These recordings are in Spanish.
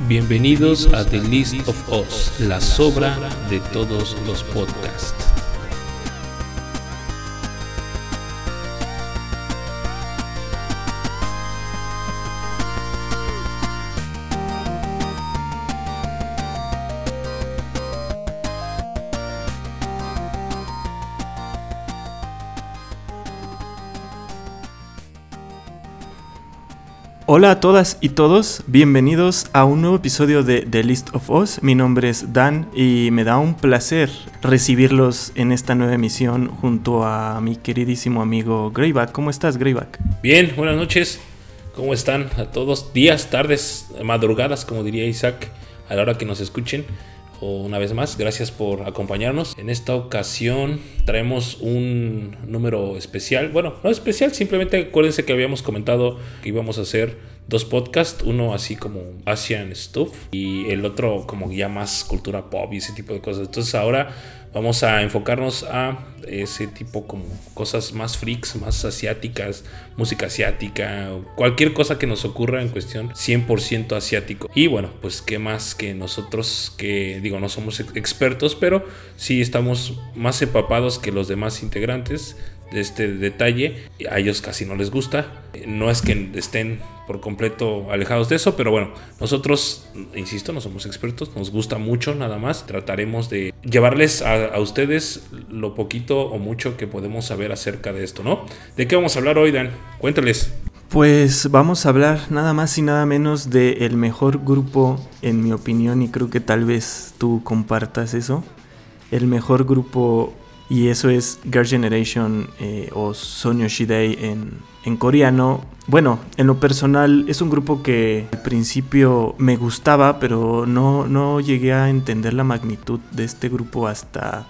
Bienvenidos a The List of Us, la sobra de todos los podcasts. Hola a todas y todos, bienvenidos a un nuevo episodio de The List of Us. Mi nombre es Dan y me da un placer recibirlos en esta nueva emisión junto a mi queridísimo amigo Greyback. ¿Cómo estás, Greyback? Bien, buenas noches. ¿Cómo están a todos? Días, tardes, madrugadas, como diría Isaac, a la hora que nos escuchen. Una vez más, gracias por acompañarnos. En esta ocasión traemos un número especial. Bueno, no especial, simplemente acuérdense que habíamos comentado que íbamos a hacer dos podcasts, uno así como Asian Stuff y el otro como ya más cultura pop y ese tipo de cosas. Entonces ahora vamos a enfocarnos a ese tipo como cosas más freaks, más asiáticas, música asiática, cualquier cosa que nos ocurra en cuestión 100% asiático. Y bueno, pues qué más que nosotros que digo, no somos expertos, pero sí estamos más empapados que los demás integrantes este detalle. A ellos casi no les gusta. No es que estén por completo alejados de eso, pero bueno, nosotros, insisto, no somos expertos, nos gusta mucho nada más. Trataremos de llevarles a, ustedes lo poquito o mucho que podemos saber acerca de esto, ¿no? ¿De qué vamos a hablar hoy, Dan? Cuéntales. Pues vamos a hablar nada más y nada menos del el mejor grupo, en mi opinión, y creo que tal vez tú compartas eso. El mejor grupo y eso es Girl Generation eh, o Sonyo Shidei en, en coreano. Bueno, en lo personal es un grupo que al principio me gustaba, pero no, no llegué a entender la magnitud de este grupo hasta,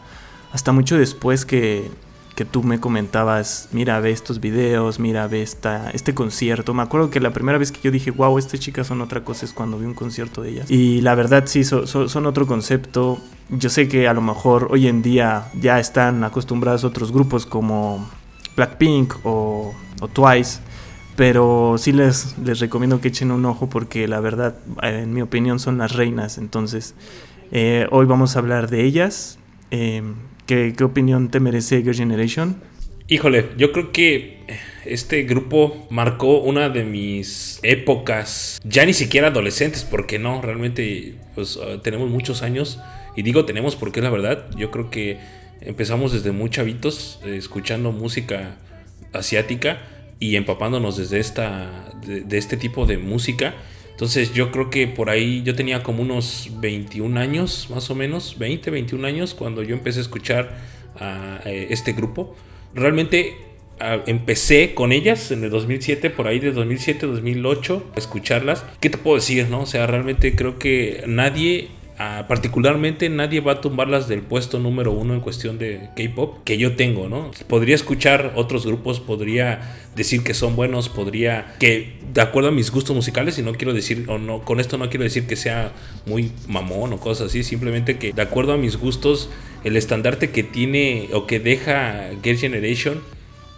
hasta mucho después que, que tú me comentabas, mira, ve estos videos, mira, ve esta, este concierto. Me acuerdo que la primera vez que yo dije, wow, estas chicas son otra cosa es cuando vi un concierto de ellas. Y la verdad sí, son otro concepto. Yo sé que a lo mejor hoy en día ya están acostumbrados otros grupos como Blackpink o, o Twice. Pero sí les, les recomiendo que echen un ojo porque la verdad, en mi opinión, son las reinas. Entonces, eh, hoy vamos a hablar de ellas. Eh, ¿Qué, opinión te merece Girl Generation? Híjole, yo creo que este grupo marcó una de mis épocas, ya ni siquiera adolescentes, porque no, realmente pues ah, tenemos muchos años, y digo tenemos porque es la verdad, yo creo que empezamos desde muy chavitos eh, escuchando música asiática y empapándonos desde esta, de este tipo de música entonces yo creo que por ahí yo tenía como unos 21 años, más o menos, 20, 21 años, cuando yo empecé a escuchar a este grupo. Realmente empecé con ellas en el 2007, por ahí de 2007, 2008, a escucharlas. ¿Qué te puedo decir, no? O sea, realmente creo que nadie Particularmente nadie va a tumbarlas del puesto número uno en cuestión de K-pop que yo tengo, ¿no? Podría escuchar otros grupos, podría decir que son buenos, podría que de acuerdo a mis gustos musicales y no quiero decir o no con esto no quiero decir que sea muy mamón o cosas así, simplemente que de acuerdo a mis gustos el estandarte que tiene o que deja Girl Generation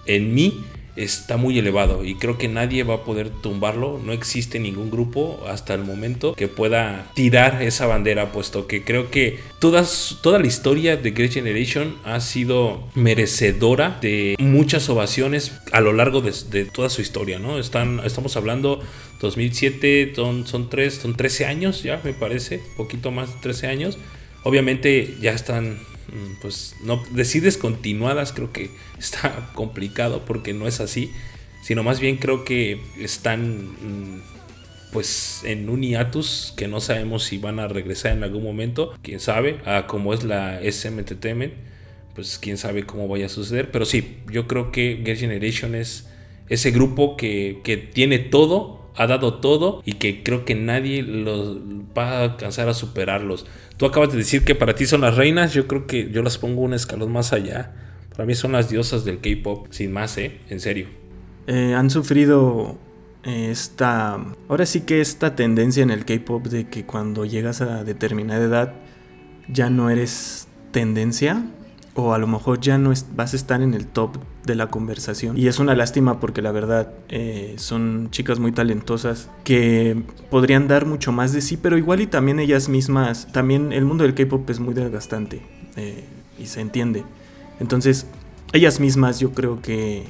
en mí está muy elevado y creo que nadie va a poder tumbarlo. No existe ningún grupo hasta el momento que pueda tirar esa bandera, puesto que creo que todas, toda la historia de Great Generation ha sido merecedora de muchas ovaciones a lo largo de, toda su historia, ¿no? Están, estamos hablando 2007, son, son, tres, son 13 años ya, me parece, poquito más de 13 años. Obviamente ya están pues no decides continuadas creo que está complicado porque no es así sino más bien creo que están mm, pues en un hiatus que no sabemos si van a regresar en algún momento. Quién sabe a como es la SM Entertainment pues quién sabe cómo vaya a suceder. Pero sí yo creo que Get Generation es ese grupo que, que tiene todo ha dado todo y que creo que nadie los va a alcanzar a superarlos. Tú acabas de decir que para ti son las reinas, yo creo que yo las pongo un escalón más allá. Para mí son las diosas del K-pop, sin más, ¿eh? En serio. Eh, han sufrido eh, esta. Ahora sí que esta tendencia en el K-pop de que cuando llegas a determinada edad ya no eres tendencia o a lo mejor ya no vas a estar en el top de la conversación. Y es una lástima porque la verdad eh, son chicas muy talentosas que podrían dar mucho más de sí, pero igual y también ellas mismas, también el mundo del K-Pop es muy desgastante eh, y se entiende. Entonces, ellas mismas yo creo que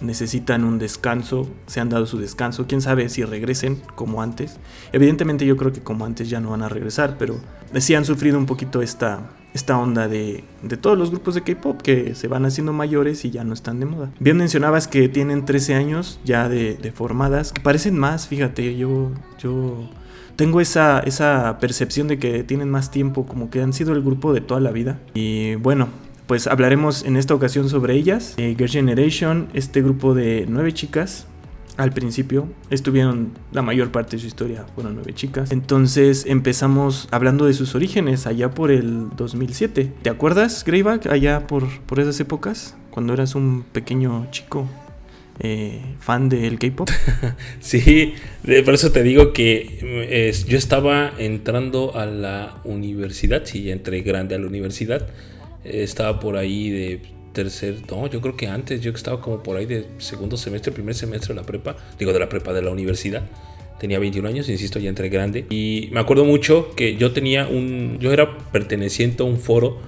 necesitan un descanso, se han dado su descanso, quién sabe si regresen como antes. Evidentemente yo creo que como antes ya no van a regresar, pero sí han sufrido un poquito esta, esta onda de, de todos los grupos de K-Pop que se van haciendo mayores y ya no están de moda. Bien mencionabas que tienen 13 años ya de, formadas, que parecen más, fíjate, yo... yo tengo esa, esa percepción de que tienen más tiempo, como que han sido el grupo de toda la vida. Y bueno, pues hablaremos en esta ocasión sobre ellas. Eh, Girl Generation, este grupo de nueve chicas. Al principio estuvieron la mayor parte de su historia, fueron nueve chicas. Entonces empezamos hablando de sus orígenes allá por el 2007. ¿Te acuerdas, Greyback, allá por, por esas épocas? Cuando eras un pequeño chico eh, fan del K-pop. sí, por eso te digo que eh, yo estaba entrando a la universidad, sí, entré grande a la universidad estaba por ahí de tercer, no, yo creo que antes, yo estaba como por ahí de segundo semestre, primer semestre de la prepa, digo de la prepa de la universidad. Tenía 21 años, insisto, ya entré grande. Y me acuerdo mucho que yo tenía un, yo era perteneciente a un foro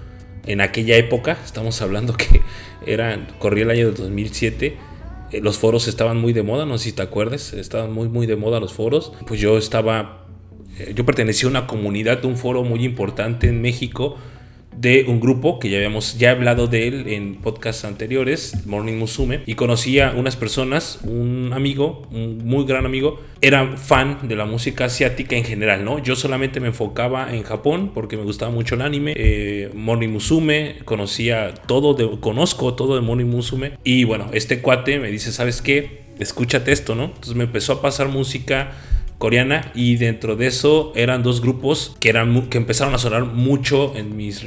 en aquella época, estamos hablando que era, corría el año de 2007 eh, los foros estaban muy de moda, no sé si te acuerdas, estaban muy muy de moda los foros. Pues yo estaba, eh, yo pertenecía a una comunidad un foro muy importante en México de un grupo que ya habíamos ya hablado de él en podcasts anteriores, Morning Musume, y conocí a unas personas, un amigo, un muy gran amigo, era fan de la música asiática en general, ¿no? Yo solamente me enfocaba en Japón porque me gustaba mucho el anime, eh, Morning Musume, conocía todo, conozco todo de Morning Musume, y bueno, este cuate me dice, ¿sabes qué? Escúchate esto, ¿no? Entonces me empezó a pasar música coreana y dentro de eso eran dos grupos que, eran, que empezaron a sonar mucho en mis,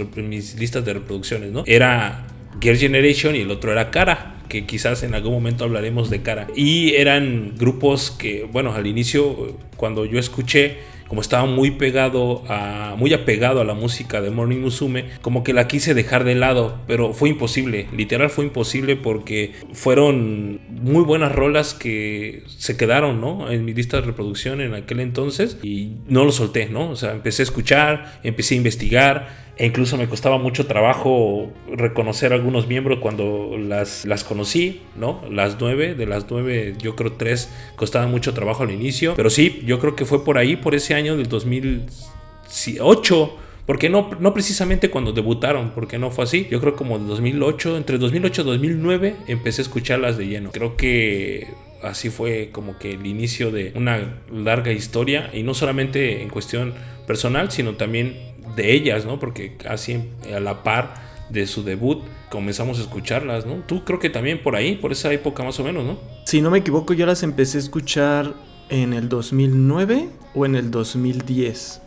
listas de reproducciones, ¿no? Era Girl Generation y el otro era Cara, que quizás en algún momento hablaremos de Cara. Y eran grupos que, bueno, al inicio, cuando yo escuché como estaba muy pegado a muy apegado a la música de Morning Musume, como que la quise dejar de lado, pero fue imposible, literal fue imposible porque fueron muy buenas rolas que se quedaron, ¿no? En mi lista de reproducción en aquel entonces y no lo solté, ¿no? O sea, empecé a escuchar, empecé a investigar e incluso me costaba mucho trabajo reconocer a algunos miembros cuando las, las conocí, ¿no? Las nueve, de las nueve, yo creo tres costaban mucho trabajo al inicio, pero sí, yo creo que fue por ahí, por ese año del 2008. Porque no, no precisamente cuando debutaron, porque no fue así. Yo creo como en 2008, entre 2008 y 2009 empecé a escucharlas de lleno. Creo que así fue como que el inicio de una larga historia y no solamente en cuestión personal, sino también de ellas, ¿no? Porque así a la par de su debut comenzamos a escucharlas, ¿no? Tú creo que también por ahí, por esa época más o menos, ¿no? Si no me equivoco, yo las empecé a escuchar en el 2009 o en el 2010.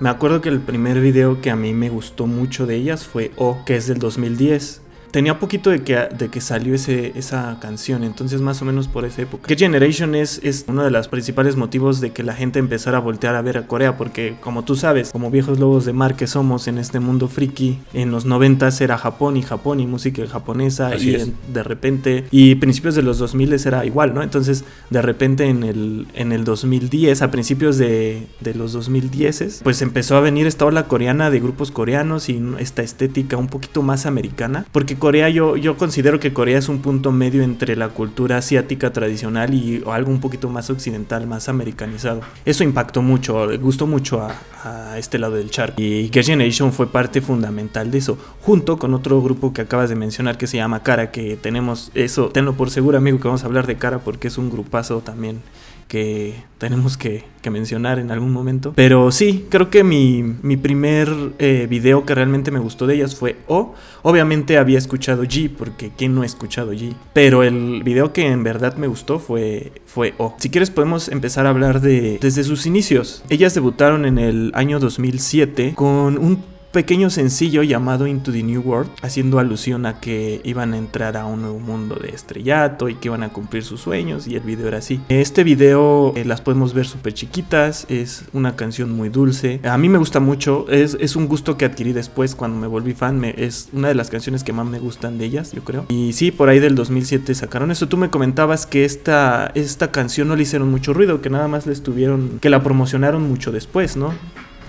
Me acuerdo que el primer video que a mí me gustó mucho de ellas fue O, que es del 2010 tenía poquito de que, de que salió ese, esa canción, entonces más o menos por esa época. Que Generation es, es uno de los principales motivos de que la gente empezara a voltear a ver a Corea, porque como tú sabes, como viejos lobos de mar que somos en este mundo friki, en los 90 era Japón y Japón y música japonesa y de repente, y principios de los 2000 era igual, ¿no? Entonces de repente en el, en el 2010, a principios de, de los 2010, pues empezó a venir esta ola coreana de grupos coreanos y esta estética un poquito más americana, porque Corea, yo, yo considero que Corea es un punto medio entre la cultura asiática tradicional y algo un poquito más occidental, más americanizado. Eso impactó mucho, gustó mucho a, este lado del charco. Y Girl Generation fue parte fundamental de eso, junto con otro grupo que acabas de mencionar que se llama Cara, que tenemos eso, tenlo por seguro amigo que vamos a hablar de Cara porque es un grupazo también que tenemos que, mencionar en algún momento. Pero sí, creo que mi, mi primer eh, video que realmente me gustó de ellas fue O. Obviamente había escuchado G, porque ¿quién no ha escuchado G? Pero el video que en verdad me gustó fue, fue O. Si quieres podemos empezar a hablar de desde sus inicios. Ellas debutaron en el año 2007 con un pequeño sencillo llamado Into the New World, haciendo alusión a que iban a entrar a un nuevo mundo de estrellato y que iban a cumplir sus sueños y el video era así. Este video eh, las podemos ver súper chiquitas, es una canción muy dulce, a mí me gusta mucho, es, es un gusto que adquirí después cuando me volví fan, es una de las canciones que más me gustan de ellas, yo creo. Y sí, por ahí del 2007 sacaron eso, tú me comentabas que esta, esta canción no le hicieron mucho ruido, que nada más le estuvieron, que la promocionaron mucho después, ¿no?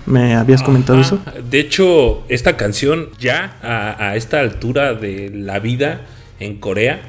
¿Me habías comentado eso? De hecho, esta canción ya a, esta altura de la vida en Corea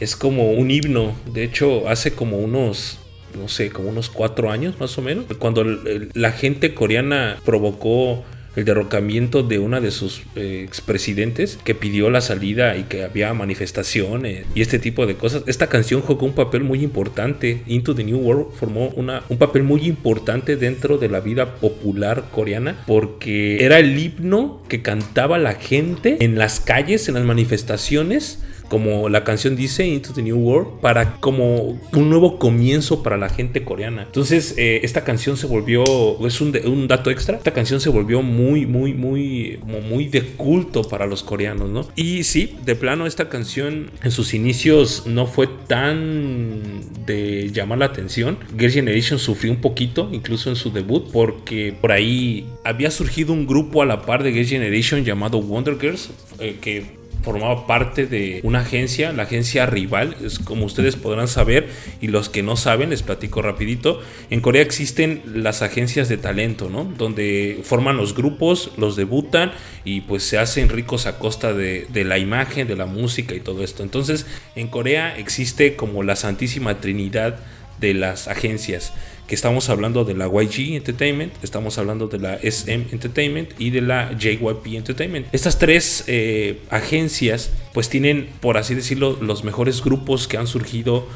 es como un himno. De hecho, hace como unos no sé, como unos cuatro años más o menos, cuando la gente coreana provocó el derrocamiento de una de sus eh, expresidentes que pidió la salida y que había manifestaciones y este tipo de cosas. Esta canción jugó un papel muy importante. Into the New World formó una, un papel muy importante dentro de la vida popular coreana porque era el himno que cantaba la gente en las calles, en las manifestaciones como la canción dice, Into the New World, para como un nuevo comienzo para la gente coreana. Entonces, eh, esta canción se volvió, es un, dato extra, esta canción se volvió muy, muy, muy, muy de culto para los coreanos, ¿no? Y sí, de plano, esta canción en sus inicios no fue tan de llamar la atención. Girl Generation sufrió un poquito, incluso en su debut, porque por ahí había surgido un grupo a la par de Girl Generation llamado Wonder Girls, eh, que formaba parte de una agencia, la agencia rival, es como ustedes podrán saber y los que no saben les platico rapidito. En Corea existen las agencias de talento, ¿no? Donde forman los grupos, los debutan y pues se hacen ricos a costa de, de la imagen, de la música y todo esto. Entonces en Corea existe como la santísima trinidad de las agencias que estamos hablando de la YG Entertainment, estamos hablando de la SM Entertainment y de la JYP Entertainment. Estas tres eh, agencias pues tienen, por así decirlo, los mejores grupos que han surgido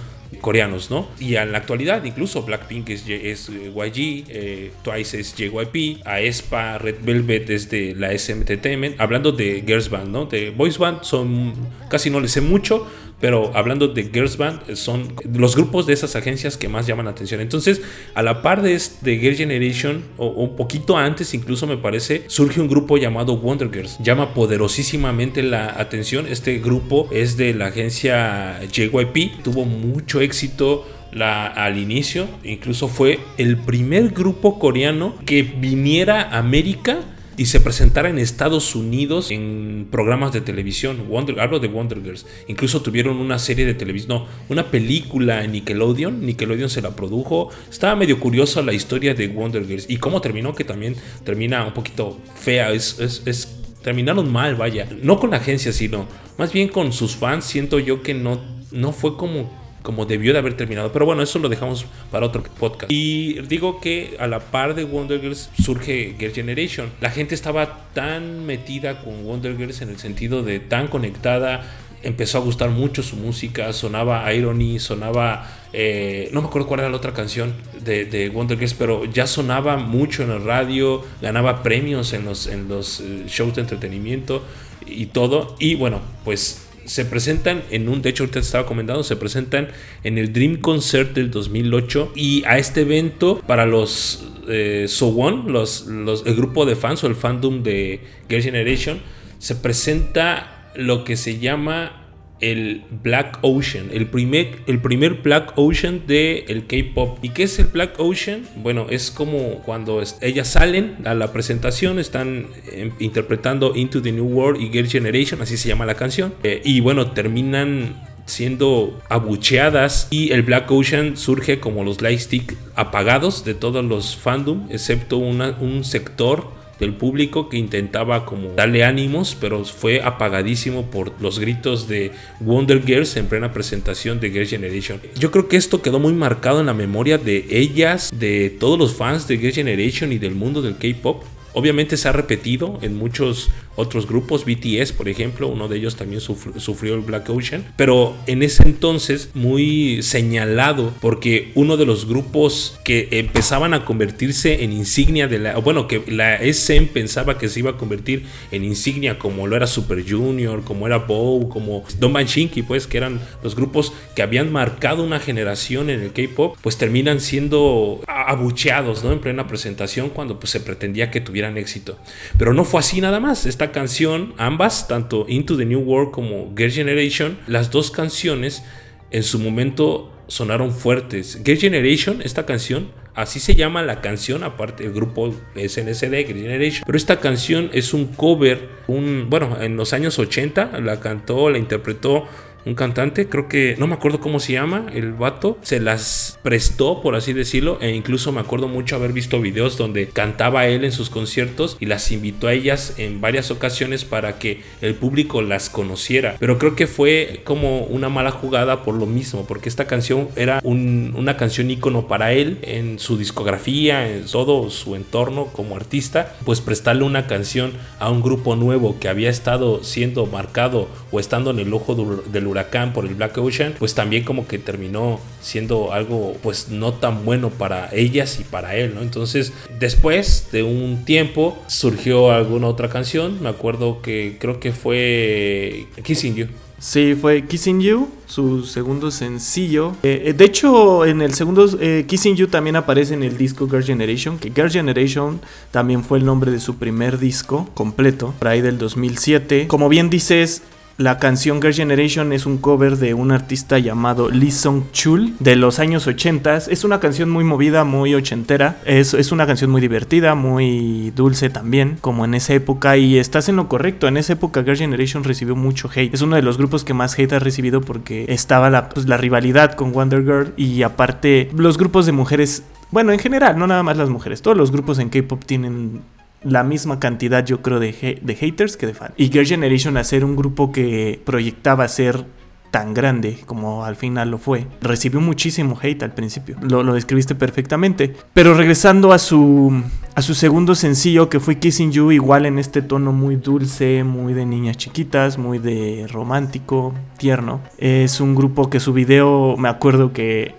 coreanos, ¿no? Y en la actualidad, incluso Blackpink es, eh, YG, eh, Twice es JYP, Aespa, Red Velvet es de la SM Entertainment. Hablando de Girls Band, ¿no? De Boys Band son casi no les sé mucho, pero hablando de Girls Band, son los grupos de esas agencias que más llaman la atención. Entonces, a la par de, de Girl Generation, o un poquito antes incluso me parece, surge un grupo llamado Wonder Girls. Llama poderosísimamente la atención. Este grupo es de la agencia JYP. Tuvo mucho éxito al inicio. Incluso fue el primer grupo coreano que viniera a América y se presentara en Estados Unidos en programas de televisión. Wonder, hablo de Wonder Girls. Incluso tuvieron una serie de televisión, no, una película en Nickelodeon. Nickelodeon se la produjo. Estaba medio curiosa la historia de Wonder Girls y cómo terminó, que también termina un poquito fea. Es, es, terminaron mal, vaya. No con la agencia, sino más bien con sus fans. Siento yo que no, no fue como como debió de haber terminado. Pero bueno, eso lo dejamos para otro podcast. Y digo que a la par de Wonder Girls surge Girl Generation. La gente estaba tan metida con Wonder Girls en el sentido de tan conectada. Empezó a gustar mucho su música, sonaba Irony, sonaba, eh, no me acuerdo cuál era la otra canción de, Wonder Girls, pero ya sonaba mucho en el radio, ganaba premios en los, en los eh, shows de entretenimiento y todo. Y bueno, pues se presentan en un, de hecho ahorita estaba comentando, se presentan en el Dream Concert del 2008 y a este evento para los eh, So los, los, el grupo de fans o el fandom de Girl Generation, se presenta lo que se llama el Black Ocean, el primer, el primer Black Ocean del el K-Pop. ¿Y qué es el Black Ocean? Bueno, es como cuando ellas salen a la presentación, están em, interpretando Into the New World y Girl Generation, así se llama la canción. Eh, y bueno, terminan siendo abucheadas y el Black Ocean surge como los lightstick apagados de todos los fandom, excepto un sector del público que intentaba como darle ánimos, pero fue apagadísimo por los gritos de Wonder Girls en plena presentación de Girls Generation. Yo creo que esto quedó muy marcado en la memoria de ellas, de todos los fans de Girls Generation y del mundo del K-pop. Obviamente se ha repetido en muchos otros grupos, BTS por ejemplo, uno de ellos también sufrió el Black Ocean, pero en ese entonces muy señalado porque uno de los grupos que empezaban a convertirse en insignia de la, bueno, que la SM pensaba que se iba a convertir en insignia como lo era Super Junior, como era Bow, como Don Shinki, pues que eran los grupos que habían marcado una generación en el K-pop, pues terminan siendo abucheados, ¿no? En plena presentación cuando pues se pretendía que tuvieran éxito. Pero no fue así nada más. Canción, ambas, tanto Into the New World como Girl Generation, las dos canciones en su momento sonaron fuertes. Girl Generation, esta canción, así se llama la canción, aparte el grupo SNSD, Girl Generation. Pero esta canción es un cover, un, bueno, en los años 80 la cantó, la interpretó un cantante, creo que no me acuerdo cómo se llama, el vato, se las prestó, por así decirlo, e incluso me acuerdo mucho haber visto videos donde cantaba él en sus conciertos y las invitó a ellas en varias ocasiones para que el público las conociera. Pero creo que fue como una mala jugada por lo mismo, porque esta canción era una canción ícono para él en su discografía, en todo su entorno como artista, pues prestarle una canción a un grupo nuevo que había estado siendo marcado o estando en el ojo del huracán por el Black Ocean, pues también como que terminó siendo algo pues no tan bueno para ellas y para él, ¿no? Entonces, después de un tiempo surgió alguna otra canción, me acuerdo que creo que fue Kissing You. Sí, fue Kissing You, su segundo sencillo. Eh, eh, de hecho, en el segundo eh, Kissing You también aparece en el disco Girl Generation, que Girl Generation también fue el nombre de su primer disco completo, por ahí del 2007. Como bien dices, la canción Girl Generation es un cover de un artista llamado Lee Song Chul de los años 80. Es una canción muy movida, muy ochentera. Es, es una canción muy divertida, muy dulce también, como en esa época. Y estás en lo correcto. En esa época Girl Generation recibió mucho hate. Es uno de los grupos que más hate ha recibido porque estaba la, pues, la rivalidad con Wonder Girl. Y aparte, los grupos de mujeres bueno, en general, no nada más las mujeres. Todos los grupos en K-pop tienen la misma cantidad, yo creo, de, de haters que de fans. Y Girl Generation, hacer un grupo que proyectaba ser tan grande como al final lo fue, recibió muchísimo hate al principio. Lo, lo, describiste perfectamente. Pero regresando a su, a su segundo sencillo, que fue Kissing You, igual en este tono muy dulce, muy de niñas chiquitas, muy de romántico, tierno. Es un grupo que su video, me acuerdo que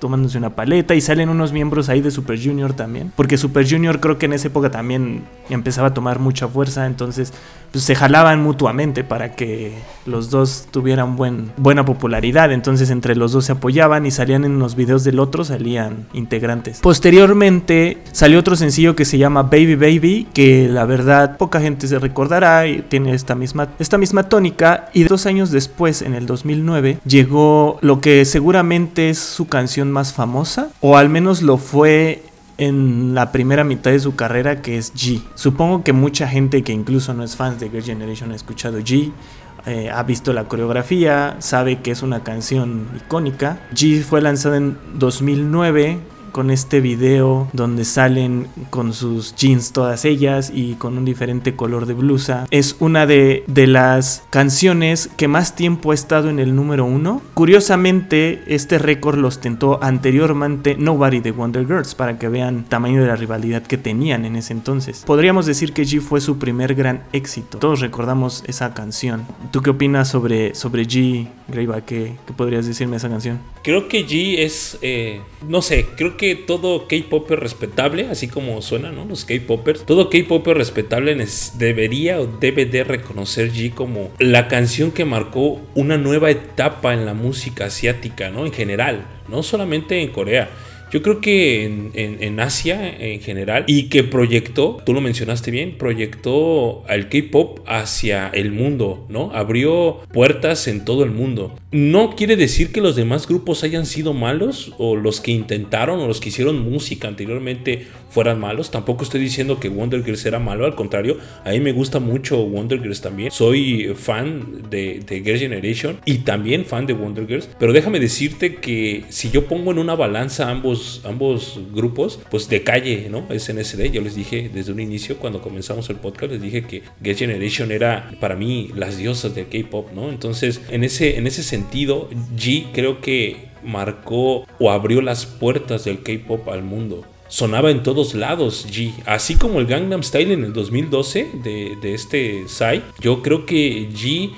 tomándose una paleta y salen unos miembros ahí de Super Junior también. Porque Super Junior creo que en esa época también empezaba a tomar mucha fuerza, entonces pues, se jalaban mutuamente para que los dos tuvieran buen, buena popularidad. Entonces entre los dos se apoyaban y salían en los videos del otro, salían integrantes. Posteriormente salió otro sencillo que se llama Baby Baby, que la verdad poca gente se recordará y tiene esta misma, esta misma tónica. Y dos años después, en el 2009, llegó lo que seguramente es su canción más famosa, o al menos lo fue en la primera mitad de su carrera, que es G. Supongo que mucha gente que incluso no es fan de Girl Generation ha escuchado G. Eh, ha visto la coreografía, sabe que es una canción icónica. G fue lanzada en 2009 con este video donde salen con sus jeans todas ellas y con un diferente color de blusa. Es una de, de las canciones que más tiempo ha estado en el número uno. Curiosamente, este récord lo ostentó anteriormente Nobody de Wonder Girls para que vean tamaño de la rivalidad que tenían en ese entonces. Podríamos decir que G fue su primer gran éxito. Todos recordamos esa canción. ¿Tú qué opinas sobre, sobre G, Greyback? ¿Qué, ¿Qué, podrías decirme de esa canción? Creo que G es, eh, no sé, creo que que todo K-Popper respetable, así como suena. Los K-Poppers, todo K-Popper respetable debería o debe de reconocer G como la canción que marcó una nueva etapa en la música asiática, ¿no? En general, no solamente en Corea yo creo que en, Asia en general y que proyectó, tú lo mencionaste bien, proyectó al K-Pop hacia el mundo, ¿no? Abrió puertas en todo el mundo. No quiere decir que los demás grupos hayan sido malos o los que intentaron o los que hicieron música anteriormente fueran malos. Tampoco estoy diciendo que Wonder Girls era malo, al contrario, a mí me gusta mucho Wonder Girls también. Soy fan de, de Girl Generation y también fan de Wonder Girls. Pero déjame decirte que si yo pongo en una balanza ambos, ambos grupos, pues de calle, ¿no? SNSD, yo les dije desde un inicio cuando comenzamos el podcast, les dije que Girl Generation era para mí las diosas del K-pop, ¿no? Entonces, en ese, en ese sentido, G creo que marcó o abrió las puertas del K-pop al mundo. Sonaba en todos lados G. Así como el Gangnam Style en el 2012 de, de este Psy, yo creo que G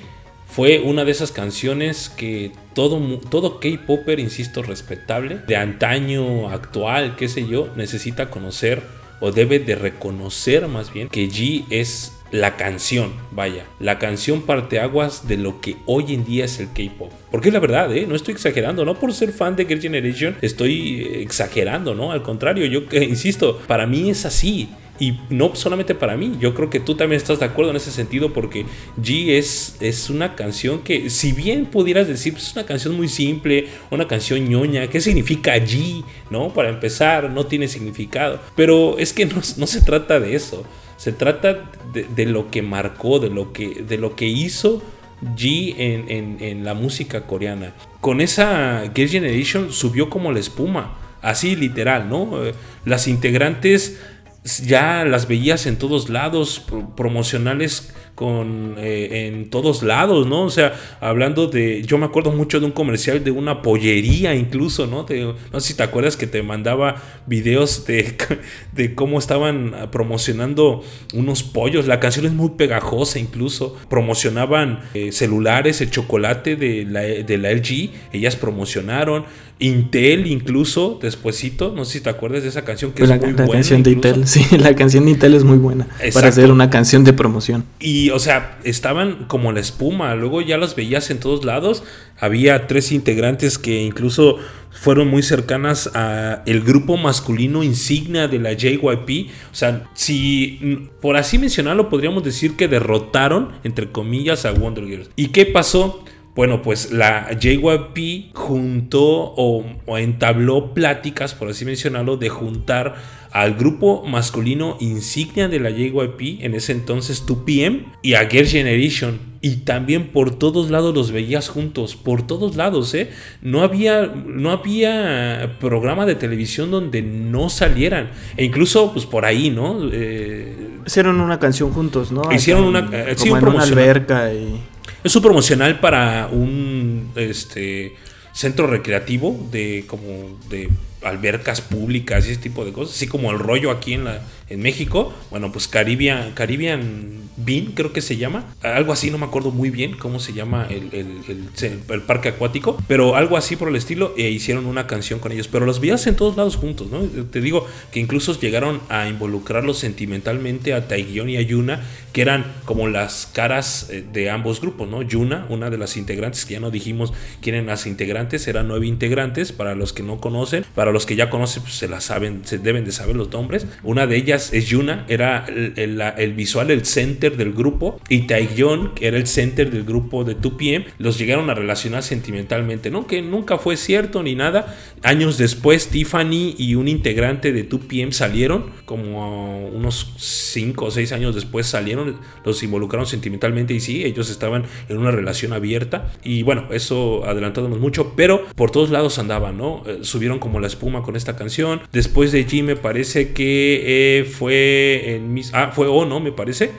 fue una de esas canciones que todo, todo K-Popper, insisto, respetable, de antaño, actual, qué sé yo, necesita conocer o debe de reconocer más bien que G es la canción, vaya, la canción parteaguas de lo que hoy en día es el K-pop. Porque es la verdad, ¿eh? no estoy exagerando, no por ser fan de Girl Generation estoy exagerando, ¿no? Al contrario, yo insisto, para mí es así. Y no solamente para mí, yo creo que tú también estás de acuerdo en ese sentido porque G es, es una canción que, si bien pudieras decir, pues, es una canción muy simple, una canción ñoña, ¿qué significa G? ¿No? Para empezar, no tiene significado. Pero es que no se trata de eso, se trata de, lo que marcó, de lo que, de lo que hizo G en, en la música coreana. Con esa Girl Generation subió como la espuma, así literal, ¿no? Eh, las integrantes ya las veías en todos lados, promocionales con eh, en todos lados, ¿no? O sea, hablando de, yo me acuerdo mucho de un comercial de una pollería incluso, ¿no? no sé si te acuerdas que te mandaba videos de, de cómo estaban promocionando unos pollos, la canción es muy pegajosa incluso, promocionaban eh, celulares, el chocolate de la, de la LG, ellas promocionaron, Intel incluso, despuesito, no sé si te acuerdas de esa canción que es la, muy la canción de Intel, sí, la canción de Intel es muy buena para hacer una canción de promoción. Y, o sea, estaban como la espuma, luego ya las veías en todos lados, había tres integrantes que incluso fueron muy cercanas a el grupo masculino insignia de la JYP, o sea, si por así mencionarlo podríamos decir que derrotaron entre comillas a Wonder Girls. ¿Y qué pasó? Bueno, pues la JYP juntó o, entabló pláticas, por así mencionarlo, de juntar al grupo masculino insignia de la JYP, en ese entonces 2PM, y a Girl Generation. Y también por todos lados los veías juntos, por todos lados, ¿eh? No había, no había programa de televisión donde no salieran. E incluso, pues por ahí, ¿no? Eh, Hicieron una canción juntos, ¿no? Hicieron una, eh, como en una alberca y... Es un promocional para un este, centro recreativo de como de albercas públicas y ese tipo de cosas, así como el rollo aquí en la en México, bueno, pues Caribbean, Caribbean Bean, creo que se llama, algo así, no me acuerdo muy bien cómo se llama el, el, parque acuático, pero algo así por el estilo, e hicieron una canción con ellos, pero los veías en todos lados juntos, ¿no? Te digo que incluso llegaron a involucrarlos sentimentalmente a Taegyeon y a Yuna, que eran como las caras eh, de ambos grupos, ¿no? Yuna, una de las integrantes, que ya no dijimos quién eran las integrantes, eran nueve integrantes, para los que no conocen, para los que ya conocen, pues se la saben, se deben de saber los nombres, una de ellas es Yuna, era el, visual, el center del grupo, y Taeyeon, que era el center del grupo de 2PM, los llegaron a relacionar sentimentalmente, ¿no? Que nunca fue cierto ni nada. Años después, Tiffany y un integrante de 2PM salieron, como unos 5 o 6 años después salieron, los involucraron sentimentalmente y sí, ellos estaban en una relación abierta. Y bueno, eso adelantándonos mucho, pero por todos lados andaban, ¿no? Eh, subieron como la espuma con esta canción. Después de G me parece que eh, fue en mis. Ah, fue O, ¿no? Me parece.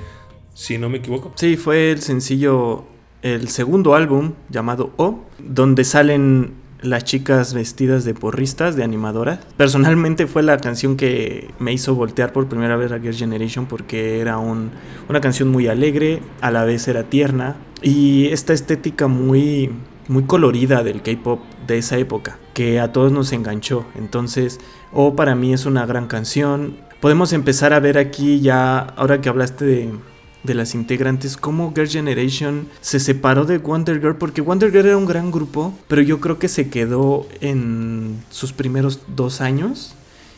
Si no me equivoco. Sí, fue el sencillo. El segundo álbum llamado O, donde salen las chicas vestidas de porristas, de animadoras. Personalmente fue la canción que me hizo voltear por primera vez a Girl Generation porque era un, una canción muy alegre, a la vez era tierna y esta estética muy, muy colorida del K-pop de esa época que a todos nos enganchó. Entonces, O para mí es una gran canción podemos empezar a ver aquí ya, ahora que hablaste de, las integrantes, cómo Girl Generation se separó de Wonder Girl, porque Wonder Girl era un gran grupo, pero yo creo que se quedó en sus primeros dos años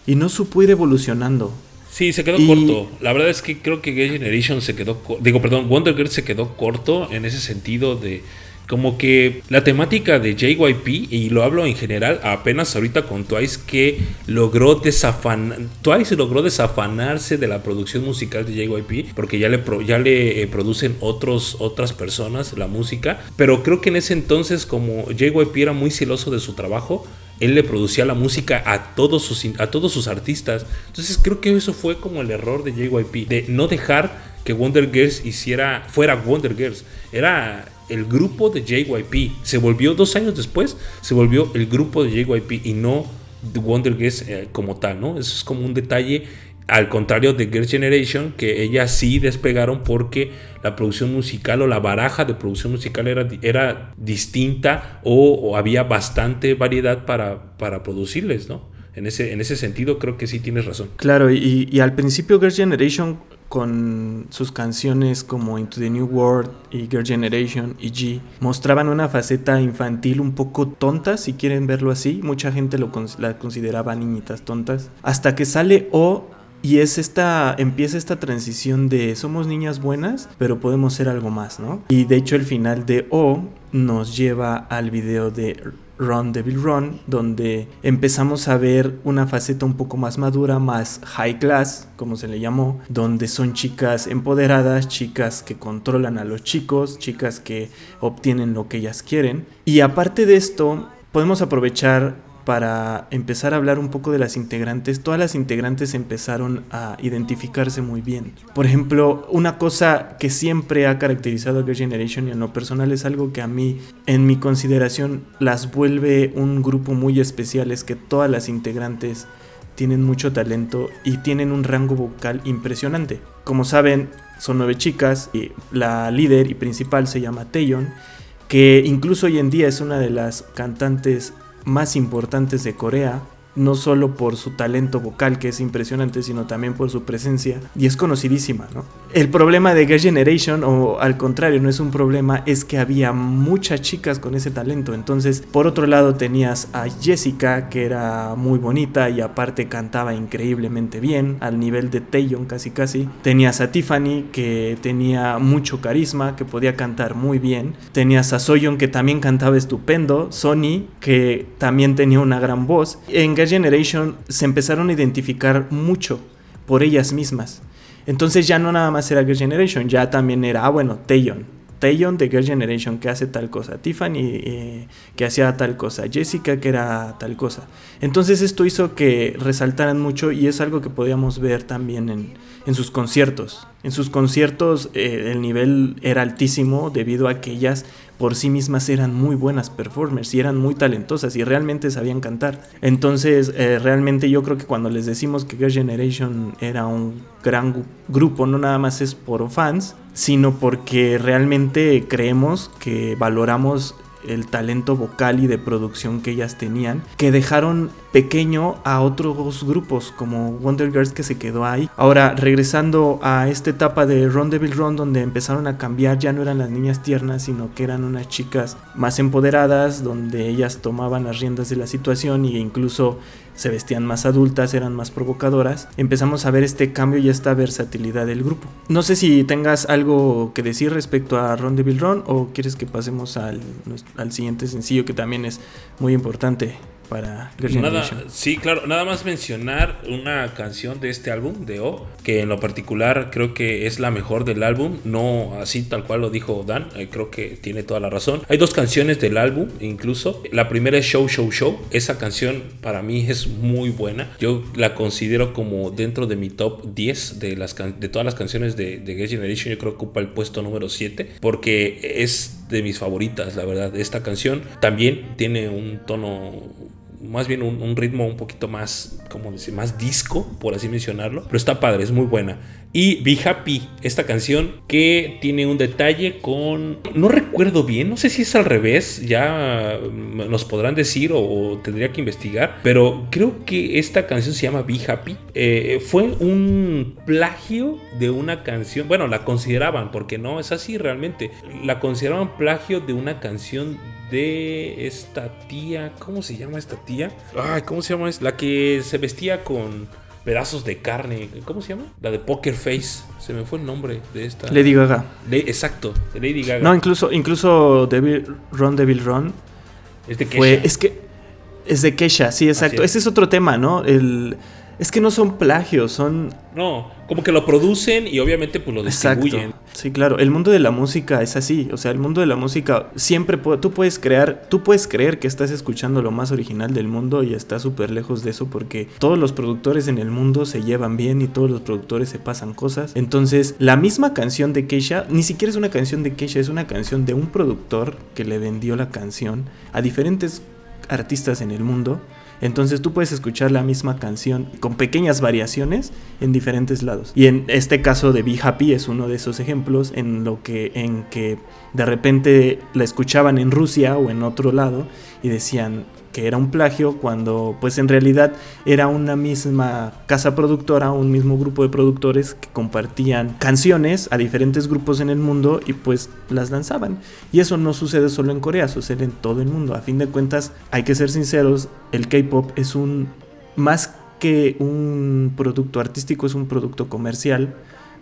y no supo ir evolucionando. Sí, se quedó corto. La verdad es que creo que Girl Generation se quedó, digo, perdón, Wonder Girl se quedó corto en ese sentido de como que la temática de JYP, y lo hablo en general, apenas ahorita con Twice, que logró desafanar, Twice logró desafanarse de la producción musical de JYP, porque ya le, ya le eh, producen otros, otras personas la música, pero creo que en ese entonces como JYP era muy celoso de su trabajo, él le producía la música a todos sus, a todos sus artistas. Entonces creo que eso fue como el error de JYP, de no dejar que Wonder Girls hiciera, fuera Wonder Girls. Era el grupo de JYP. Se volvió dos años después, se volvió el grupo de JYP y no Wonder Girls eh, como tal, ¿no? Eso es como un detalle al contrario de Girls' Generation, que ellas sí despegaron porque la producción musical o la baraja de producción musical era, era distinta o, había bastante variedad para, para producirles, ¿no? En ese, en ese sentido creo que sí tienes razón. Claro, y, y al principio Girls' Generation con sus canciones como Into the New World y Girl Generation y G mostraban una faceta infantil un poco tonta, si quieren verlo así. Mucha gente lo, la consideraba niñitas tontas. Hasta que sale O y es esta, empieza esta transición de somos niñas buenas, pero podemos ser algo más, ¿no? Y de hecho el final de O nos lleva al video de Run Devil Run, donde empezamos a ver una faceta un poco más madura, más high class, como se le llamó, donde son chicas empoderadas, chicas que controlan a los chicos, chicas que obtienen lo que ellas quieren. Y aparte de esto, podemos aprovechar para empezar a hablar un poco de las integrantes, todas las integrantes empezaron a identificarse muy bien. Por ejemplo, una cosa que siempre ha caracterizado a Girl Generation y en lo personal es algo que a mí, en mi consideración, las vuelve un grupo muy especial, es que todas las integrantes tienen mucho talento y tienen un rango vocal impresionante. Como saben, son nueve chicas y la líder y principal se llama Taeyeon, que incluso hoy en día es una de las cantantes más importantes de Corea no solo por su talento vocal, que es impresionante, sino también por su presencia, y es conocidísima, ¿no? El problema de Girl Generation, o al contrario, no es un problema, es que había muchas chicas con ese talento, entonces, por otro lado tenías a Jessica, que era muy bonita y aparte cantaba increíblemente bien, al nivel de Taeyeon casi casi, tenías a Tiffany, que tenía mucho carisma, que podía cantar muy bien, tenías a Soyeon, que también cantaba estupendo, Sony, que también tenía una gran voz, en Generation se empezaron a identificar mucho por ellas mismas. Entonces ya no nada más era Girl Generation, ya también era, ah, bueno, Taeyeon. Taeyeon de Girl Generation que hace tal cosa, Tiffany eh, que hacía tal cosa, Jessica que era tal cosa. Entonces esto hizo que resaltaran mucho y es algo que podíamos ver también en, en sus conciertos. En sus conciertos eh, el nivel era altísimo debido a que ellas por sí mismas eran muy buenas performers y eran muy talentosas y realmente sabían cantar. Entonces eh, realmente yo creo que cuando les decimos que Girl Generation era un gran grupo no nada más es por fans, sino porque realmente creemos que valoramos el talento vocal y de producción que ellas tenían, que dejaron pequeño a otros grupos como Wonder Girls que se quedó ahí. Ahora, regresando a esta etapa de Devil Run donde empezaron a cambiar, ya no eran las niñas tiernas, sino que eran unas chicas más empoderadas, donde ellas tomaban las riendas de la situación e incluso se vestían más adultas, eran más provocadoras. Empezamos a ver este cambio y esta versatilidad del grupo. No sé si tengas algo que decir respecto a Devil Run o quieres que pasemos al, al siguiente sencillo que también es muy importante para nada, Sí, claro, nada más mencionar una canción de este álbum, de O, que en lo particular creo que es la mejor del álbum, no así tal cual lo dijo Dan, eh, creo que tiene toda la razón. Hay dos canciones del álbum, incluso. La primera es Show, Show, Show. Esa canción para mí es muy buena. Yo la considero como dentro de mi top 10 de, las de todas las canciones de, de Generation. Yo creo que ocupa el puesto número 7, porque es de mis favoritas, la verdad. Esta canción también tiene un tono más bien un, ritmo un poquito más, como decir, más disco, por así mencionarlo. Pero está padre, es muy buena. Y Be Happy, esta canción que tiene un detalle con... No recuerdo bien, no sé si es al revés, ya nos podrán decir o, tendría que investigar, pero creo que esta canción se llama Be Happy. Eh, fue un plagio de una canción, bueno, la consideraban, porque no es así realmente, la consideraban plagio de una canción de esta tía, ¿cómo se llama esta tía? Ay, ¿cómo se llama? La que se vestía con pedazos de carne, ¿cómo se llama? La de Poker Face, se me fue el nombre de esta. Lady Gaga. exacto, de Lady Gaga. No, incluso, incluso Devil, Ron Devil Ron. Es de Fue, es que es de Kesha, sí, exacto. Ese es otro tema, ¿no? El es que no son plagios, son... No, como que lo producen y obviamente pues lo distribuyen. Sí, claro, el mundo de la música es así, o sea, el mundo de la música siempre tú puedes crear, tú puedes creer que estás escuchando lo más original del mundo y estás súper lejos de eso porque todos los productores en el mundo se llevan bien y todos los productores se pasan cosas. Entonces, la misma canción de Keisha, ni siquiera es una canción de Keisha, es una canción de un productor que le vendió la canción a diferentes artistas en el mundo Entonces tú puedes escuchar la misma canción con pequeñas variaciones en diferentes lados. Y en este caso de Be Happy es uno de esos ejemplos en lo que en que de repente la escuchaban en Rusia o en otro lado y decían que era un plagio cuando pues en realidad era una misma casa productora, un mismo grupo de productores que compartían canciones a diferentes grupos en el mundo y pues las lanzaban. Y eso no sucede solo en Corea, sucede en todo el mundo. A fin de cuentas, hay que ser sinceros, el K-Pop es un más que un producto artístico, es un producto comercial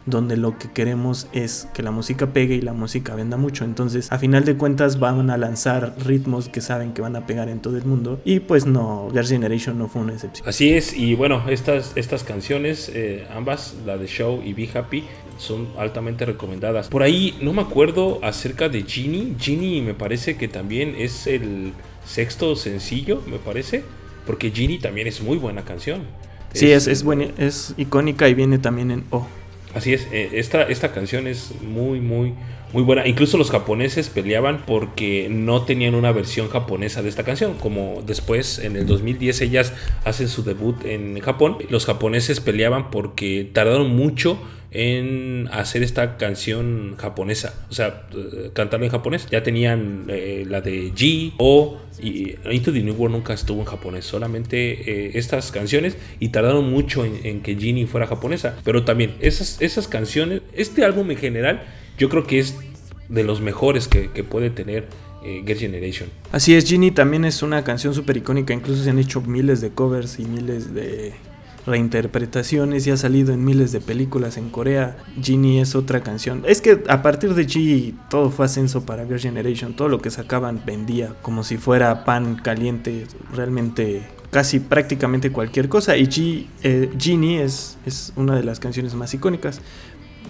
donde lo que queremos es que la música pegue y la música venda mucho. Entonces, a final de cuentas, van a lanzar ritmos que saben que van a pegar en todo el mundo. Y pues no, Girls' Generation no fue una excepción. Así es, y bueno, estas, estas canciones, eh, ambas, la de Show y Be Happy, son altamente recomendadas. Por ahí no me acuerdo acerca de Genie. Genie me parece que también es el sexto sencillo, me parece. Porque Genie también es muy buena canción. Sí, es, es, buena, es icónica y viene también en O. Así es, eh, esta, esta canción es muy, muy, muy buena. Incluso los japoneses peleaban porque no tenían una versión japonesa de esta canción. Como después, en el 2010, ellas hacen su debut en Japón. Los japoneses peleaban porque tardaron mucho en hacer esta canción japonesa, o sea, eh, cantarlo en japonés. Ya tenían eh, la de G, O y Into the New World nunca estuvo en japonés, solamente eh, estas canciones y tardaron mucho en, que Genie fuera japonesa. Pero también esas, esas canciones, este álbum en general, yo creo que es de los mejores que, puede tener Get Generation. Así es, Genie también es una canción súper icónica, incluso se han hecho miles de covers y miles de reinterpretaciones y ha salido en miles de películas en Corea. Genie es otra canción. Es que a partir de G todo fue ascenso para Girl Generation. Todo lo que sacaban vendía como si fuera pan caliente. Realmente casi prácticamente cualquier cosa. Y G, eh, es, es una de las canciones más icónicas.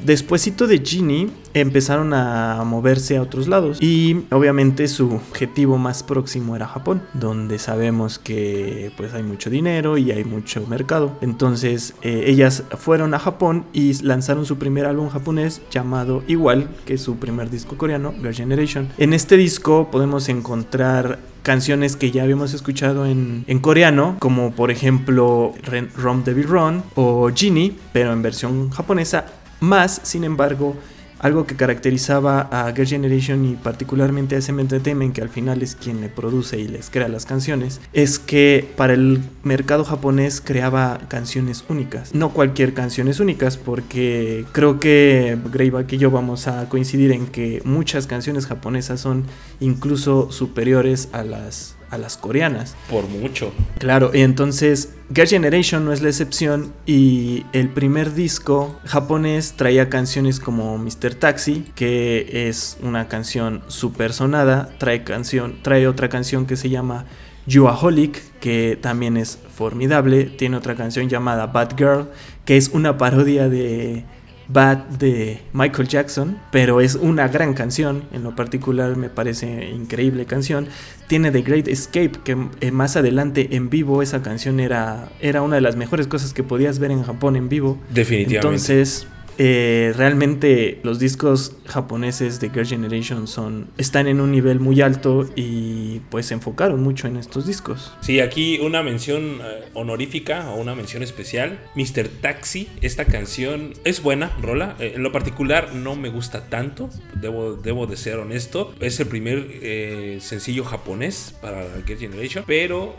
Despuésito de Genie empezaron a moverse a otros lados y obviamente su objetivo más próximo era Japón, donde sabemos que pues hay mucho dinero y hay mucho mercado. Entonces eh, ellas fueron a Japón y lanzaron su primer álbum japonés llamado igual que su primer disco coreano, Girl Generation. En este disco podemos encontrar canciones que ya habíamos escuchado en, en coreano, como por ejemplo Rom Devil Run o Genie, pero en versión japonesa más, sin embargo, algo que caracterizaba a Girl Generation y particularmente a SM Entertainment, que al final es quien le produce y les crea las canciones, es que para el mercado japonés creaba canciones únicas. No cualquier canciones únicas, porque creo que Greyback y yo vamos a coincidir en que muchas canciones japonesas son incluso superiores a las a las coreanas. Por mucho. Claro, y entonces Girl Generation no es la excepción y el primer disco japonés traía canciones como Mr. Taxi, que es una canción super sonada, trae, canción, trae otra canción que se llama Youaholic, que también es formidable, tiene otra canción llamada Bad Girl, que es una parodia de Bad de Michael Jackson, pero es una gran canción, en lo particular me parece increíble canción. Tiene The Great Escape, que eh, más adelante en vivo esa canción era, era una de las mejores cosas que podías ver en Japón en vivo. Definitivamente. Entonces, eh, realmente los discos japoneses de Girl Generation son están en un nivel muy alto y pues se enfocaron mucho en estos discos. Sí, aquí una mención eh, honorífica o una mención especial. Mr. Taxi, esta canción es buena, Rola. Eh, en lo particular no me gusta tanto, debo, de ser honesto. Es el primer sencillo japonés para Girl Generation, pero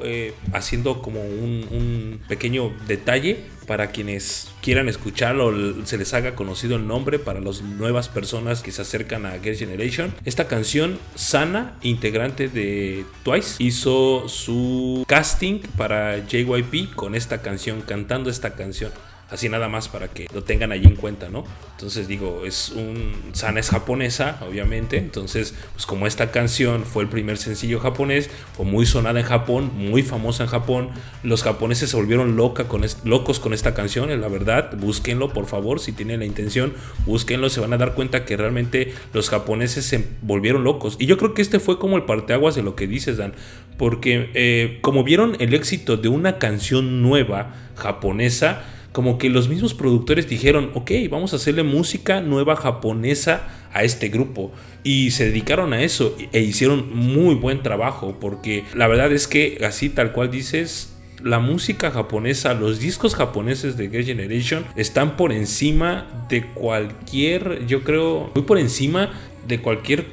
haciendo como un pequeño detalle para quienes quieran escucharlo, se les haga conocido el nombre para las nuevas personas que se acercan a Girl Generation. Esta canción, Sana, integrante de Twice, hizo su casting para JYP con esta canción, cantando esta canción. Así nada más para que lo tengan allí en cuenta, ¿no? Entonces digo, es un... Sana es japonesa, obviamente. Entonces, pues como esta canción fue el primer sencillo japonés, fue muy sonada en Japón, muy famosa en Japón. Los japoneses se volvieron loca con locos con esta canción, la verdad. Búsquenlo, por favor, si tienen la intención, búsquenlo. Se van a dar cuenta que realmente los japoneses se volvieron locos. Y yo creo que este fue como el parteaguas de lo que dices, Dan. Porque eh, como vieron el éxito de una canción nueva japonesa, como que los mismos productores dijeron, ok, vamos a hacerle música nueva japonesa a este grupo. Y se dedicaron a eso e hicieron muy buen trabajo, porque la verdad es que así tal cual dices, la música japonesa, los discos japoneses de Girl Generation están por encima de cualquier, yo creo, muy por encima de cualquier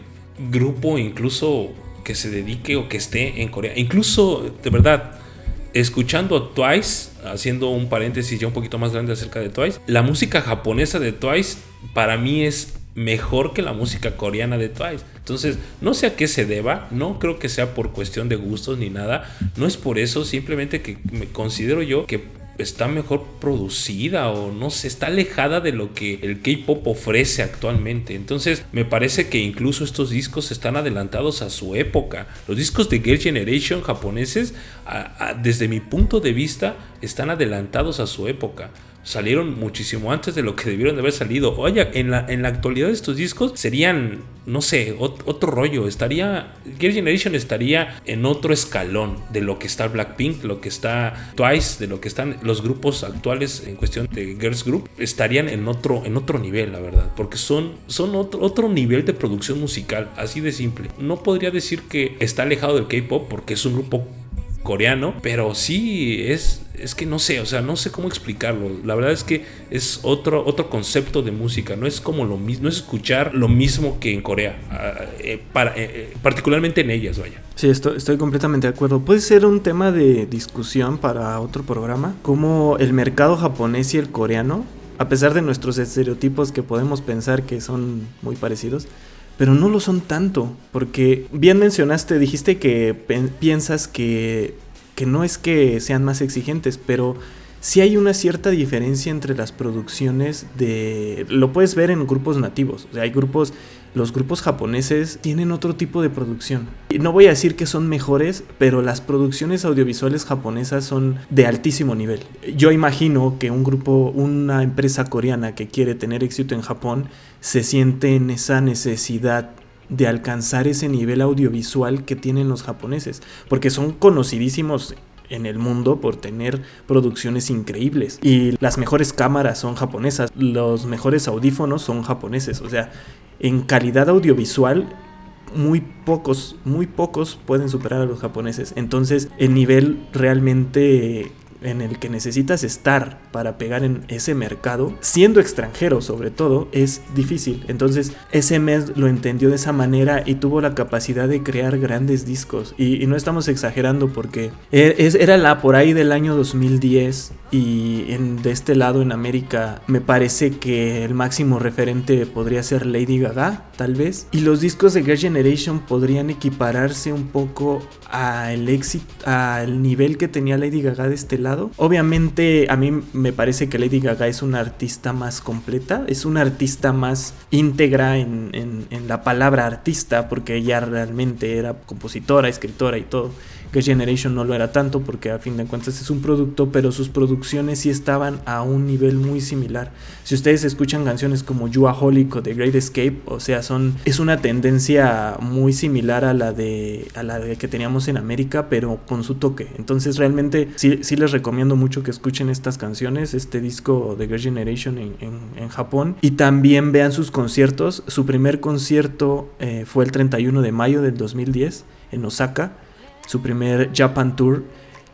grupo, incluso que se dedique o que esté en Corea. Incluso, de verdad, escuchando Twice, haciendo un paréntesis ya un poquito más grande acerca de Twice, la música japonesa de Twice para mí es mejor que la música coreana de Twice. Entonces, no sé a qué se deba, no creo que sea por cuestión de gustos ni nada, no es por eso, simplemente que me considero yo que está mejor producida o no sé, está alejada de lo que el K-pop ofrece actualmente. Entonces, me parece que incluso estos discos están adelantados a su época. Los discos de Girl Generation japoneses, desde mi punto de vista, están adelantados a su época salieron muchísimo antes de lo que debieron de haber salido. Oye, en la, en la actualidad estos discos serían, no sé, otro rollo. Estaría, Girl Generation estaría en otro escalón de lo que está Blackpink, lo que está Twice, de lo que están los grupos actuales en cuestión de Girls Group. Estarían en otro, en otro nivel, la verdad. Porque son, son otro, otro nivel de producción musical, así de simple. No podría decir que está alejado del K-Pop porque es un grupo coreano, pero sí es, es que no sé, o sea, no sé cómo explicarlo. La verdad es que es otro, otro concepto de música, no es como lo mismo, no es escuchar lo mismo que en Corea, ah, eh, eh, eh, particularmente en ellas, vaya. Sí, estoy completamente de acuerdo. Puede ser un tema de discusión para otro programa, como el mercado japonés y el coreano, a pesar de nuestros estereotipos que podemos pensar que son muy parecidos, pero no lo son tanto, porque bien mencionaste, dijiste que piensas que, que no es que sean más exigentes, pero sí hay una cierta diferencia entre las producciones de... Lo puedes ver en grupos nativos, o sea, hay grupos los grupos japoneses tienen otro tipo de producción. No voy a decir que son mejores, pero las producciones audiovisuales japonesas son de altísimo nivel. Yo imagino que un grupo, una empresa coreana que quiere tener éxito en Japón, se siente en esa necesidad de alcanzar ese nivel audiovisual que tienen los japoneses, porque son conocidísimos en el mundo por tener producciones increíbles. Y las mejores cámaras son japonesas, los mejores audífonos son japoneses. O sea, en calidad audiovisual muy pocos, muy pocos pueden superar a los japoneses. Entonces el nivel realmente en el que necesitas estar para pegar en ese mercado, siendo extranjero sobre todo, es difícil. Entonces ese mes lo entendió de esa manera y tuvo la capacidad de crear grandes discos. Y, no estamos exagerando porque e, era la por ahí del año 2010 y en, de este lado en América me parece que el máximo referente podría ser Lady Gaga, tal vez. Y los discos de Girl Generation podrían equipararse un poco al éxito, al nivel que tenía Lady Gaga de este lado. Obviamente a mí me parece que Lady Gaga es una artista más completa, es una artista más íntegra en, en la palabra artista, porque ella realmente era compositora, escritora y todo que Generation no lo era tanto porque a fin de cuentas es un producto, pero sus producciones sí estaban a un nivel muy similar. Si ustedes escuchan canciones como You Holic o The Great Escape, o sea, son es una tendencia muy similar a la de a la que teníamos en América, pero con su toque. Entonces realmente sí, sí les recomiendo mucho que escuchen estas canciones, este disco de Girl Generation en, en, Japón y también vean sus conciertos. Su primer concierto eh, fue el 31 de mayo del 2010 en Osaka su primer Japan Tour,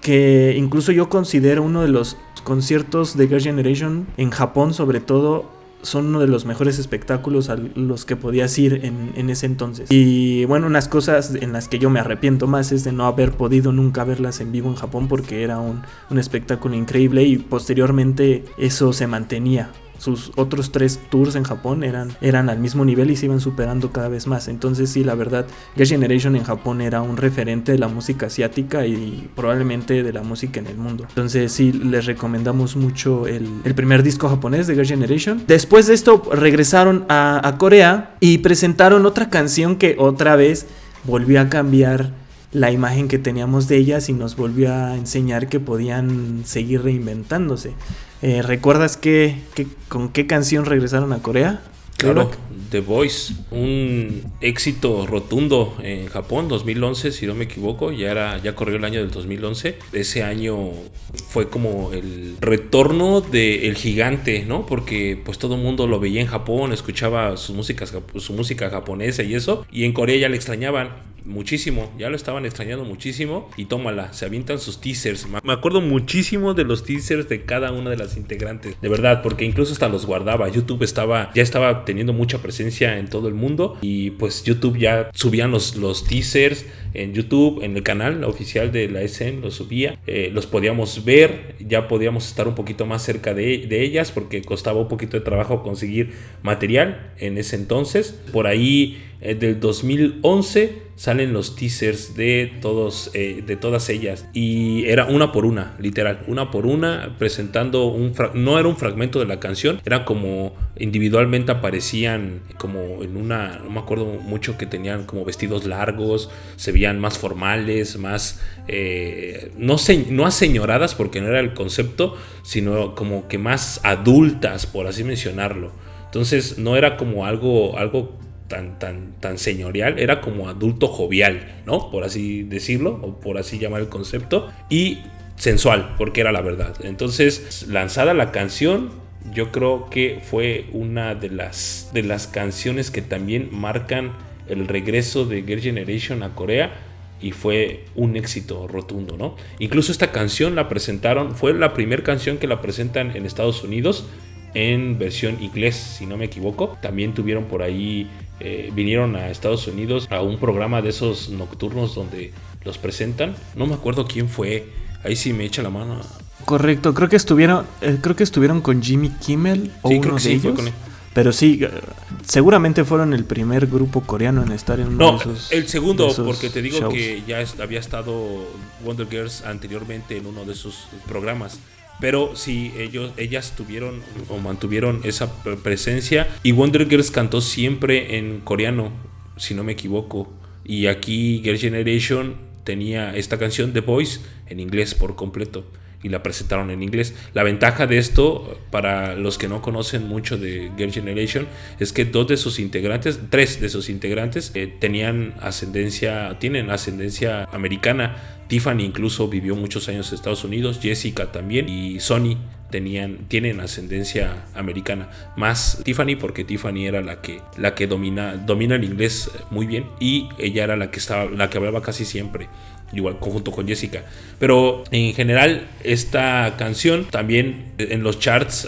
que incluso yo considero uno de los conciertos de Girl Generation en Japón sobre todo son uno de los mejores espectáculos a los que podías ir en, ese entonces. Y bueno, unas cosas en las que yo me arrepiento más es de no haber podido nunca verlas en vivo en Japón porque era un, un espectáculo increíble y posteriormente eso se mantenía sus otros tres tours en Japón eran, eran al mismo nivel y se iban superando cada vez más. Entonces sí, la verdad, Girl Generation en Japón era un referente de la música asiática y probablemente de la música en el mundo. Entonces sí, les recomendamos mucho el, primer disco japonés de Girl Generation. Después de esto regresaron a, a Corea y presentaron otra canción que otra vez volvió a cambiar la imagen que teníamos de ellas y nos volvió a enseñar que podían seguir reinventándose. Eh, ¿Recuerdas qué, con qué canción regresaron a Corea? Claro, The Voice, un éxito rotundo en Japón, 2011, si no me equivoco, ya, era, ya corrió el año del 2011. Ese año fue como el retorno del gigante, ¿no? Porque pues todo el mundo lo veía en Japón, escuchaba sus músicas, su música japonesa y eso, y en Corea ya le extrañaban muchísimo, ya lo estaban extrañando muchísimo y tómala, se avientan sus teasers. Me acuerdo muchísimo de los teasers de cada una de las integrantes, de verdad, porque incluso hasta los guardaba. YouTube estaba ya estaba teniendo mucha presencia en todo el mundo y pues YouTube ya subían los, los teasers en YouTube, en el canal oficial de la SN, los subía, eh, los podíamos ver, ya podíamos estar un poquito más cerca de, de ellas porque costaba un poquito de trabajo conseguir material en ese entonces. Por ahí eh, del 2011 salen los teasers de todos eh, de todas ellas. Y era una por una literal una por una presentando un no era un fragmento de la canción era como individualmente aparecían como en una no me acuerdo mucho que tenían como vestidos largos se veían más formales más eh, no no aseñoradas porque no era el concepto sino como que más adultas por así mencionarlo. Entonces no era como algo algo tan, tan, tan señorial, era como adulto jovial, ¿no? Por así decirlo, o por así llamar el concepto, y sensual, porque era la verdad. Entonces, lanzada la canción, yo creo que fue una de las, de las canciones que también marcan el regreso de Girl Generation a Corea y fue un éxito rotundo, ¿no? Incluso esta canción la presentaron, fue la primera canción que la presentan en Estados Unidos en versión inglés, si no me equivoco. También tuvieron por ahí eh, vinieron a Estados Unidos a un programa de esos nocturnos donde los presentan. No me acuerdo quién fue. Ahí sí me echa la mano. Correcto, creo que estuvieron, eh, creo que estuvieron con Jimmy Kimmel o uno de ellos. Pero sí, eh, seguramente fueron el primer grupo coreano en estar en uno de esos. El segundo, porque te digo que ya había estado Wonder Girls anteriormente en uno de esos programas. Pero sí, ellos, ellas tuvieron o mantuvieron esa presencia. Y Wonder Girls cantó siempre en coreano, si no me equivoco. Y aquí Girl Generation tenía esta canción The Voice en inglés por completo y la presentaron en inglés. La ventaja de esto, para los que no conocen mucho de Girl Generation, es que dos de sus integrantes, tres de sus integrantes, eh, tenían ascendencia, tienen ascendencia americana. Tiffany incluso vivió muchos años en Estados Unidos, Jessica también y Sony tenían, tienen ascendencia americana. Más Tiffany porque Tiffany era la que, la que domina, domina el inglés muy bien y ella era la que, estaba, la que hablaba casi siempre igual conjunto con Jessica. Pero en general esta canción también en los charts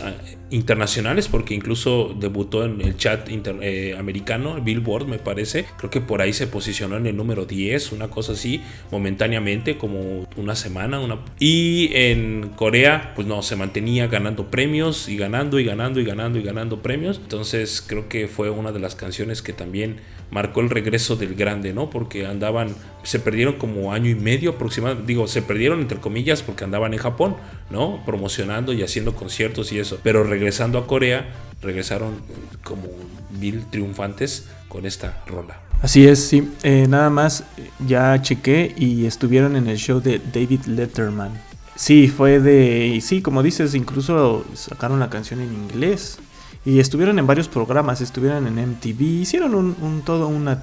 internacionales, porque incluso debutó en el chat eh, americano, Billboard me parece, creo que por ahí se posicionó en el número 10, una cosa así, momentáneamente, como una semana, una... y en Corea, pues no, se mantenía ganando premios y ganando y ganando y ganando y ganando premios, entonces creo que fue una de las canciones que también marcó el regreso del grande, ¿no? Porque andaban, se perdieron como año y medio aproximadamente, digo, se perdieron entre comillas porque andaban en Japón, ¿no? Promocionando y haciendo conciertos y eso, pero regresando a Corea, regresaron como mil triunfantes con esta rola. Así es, sí. Eh, nada más, ya chequé y estuvieron en el show de David Letterman. Sí, fue de... Sí, como dices, incluso sacaron la canción en inglés. Y estuvieron en varios programas, estuvieron en MTV, hicieron un, todo una,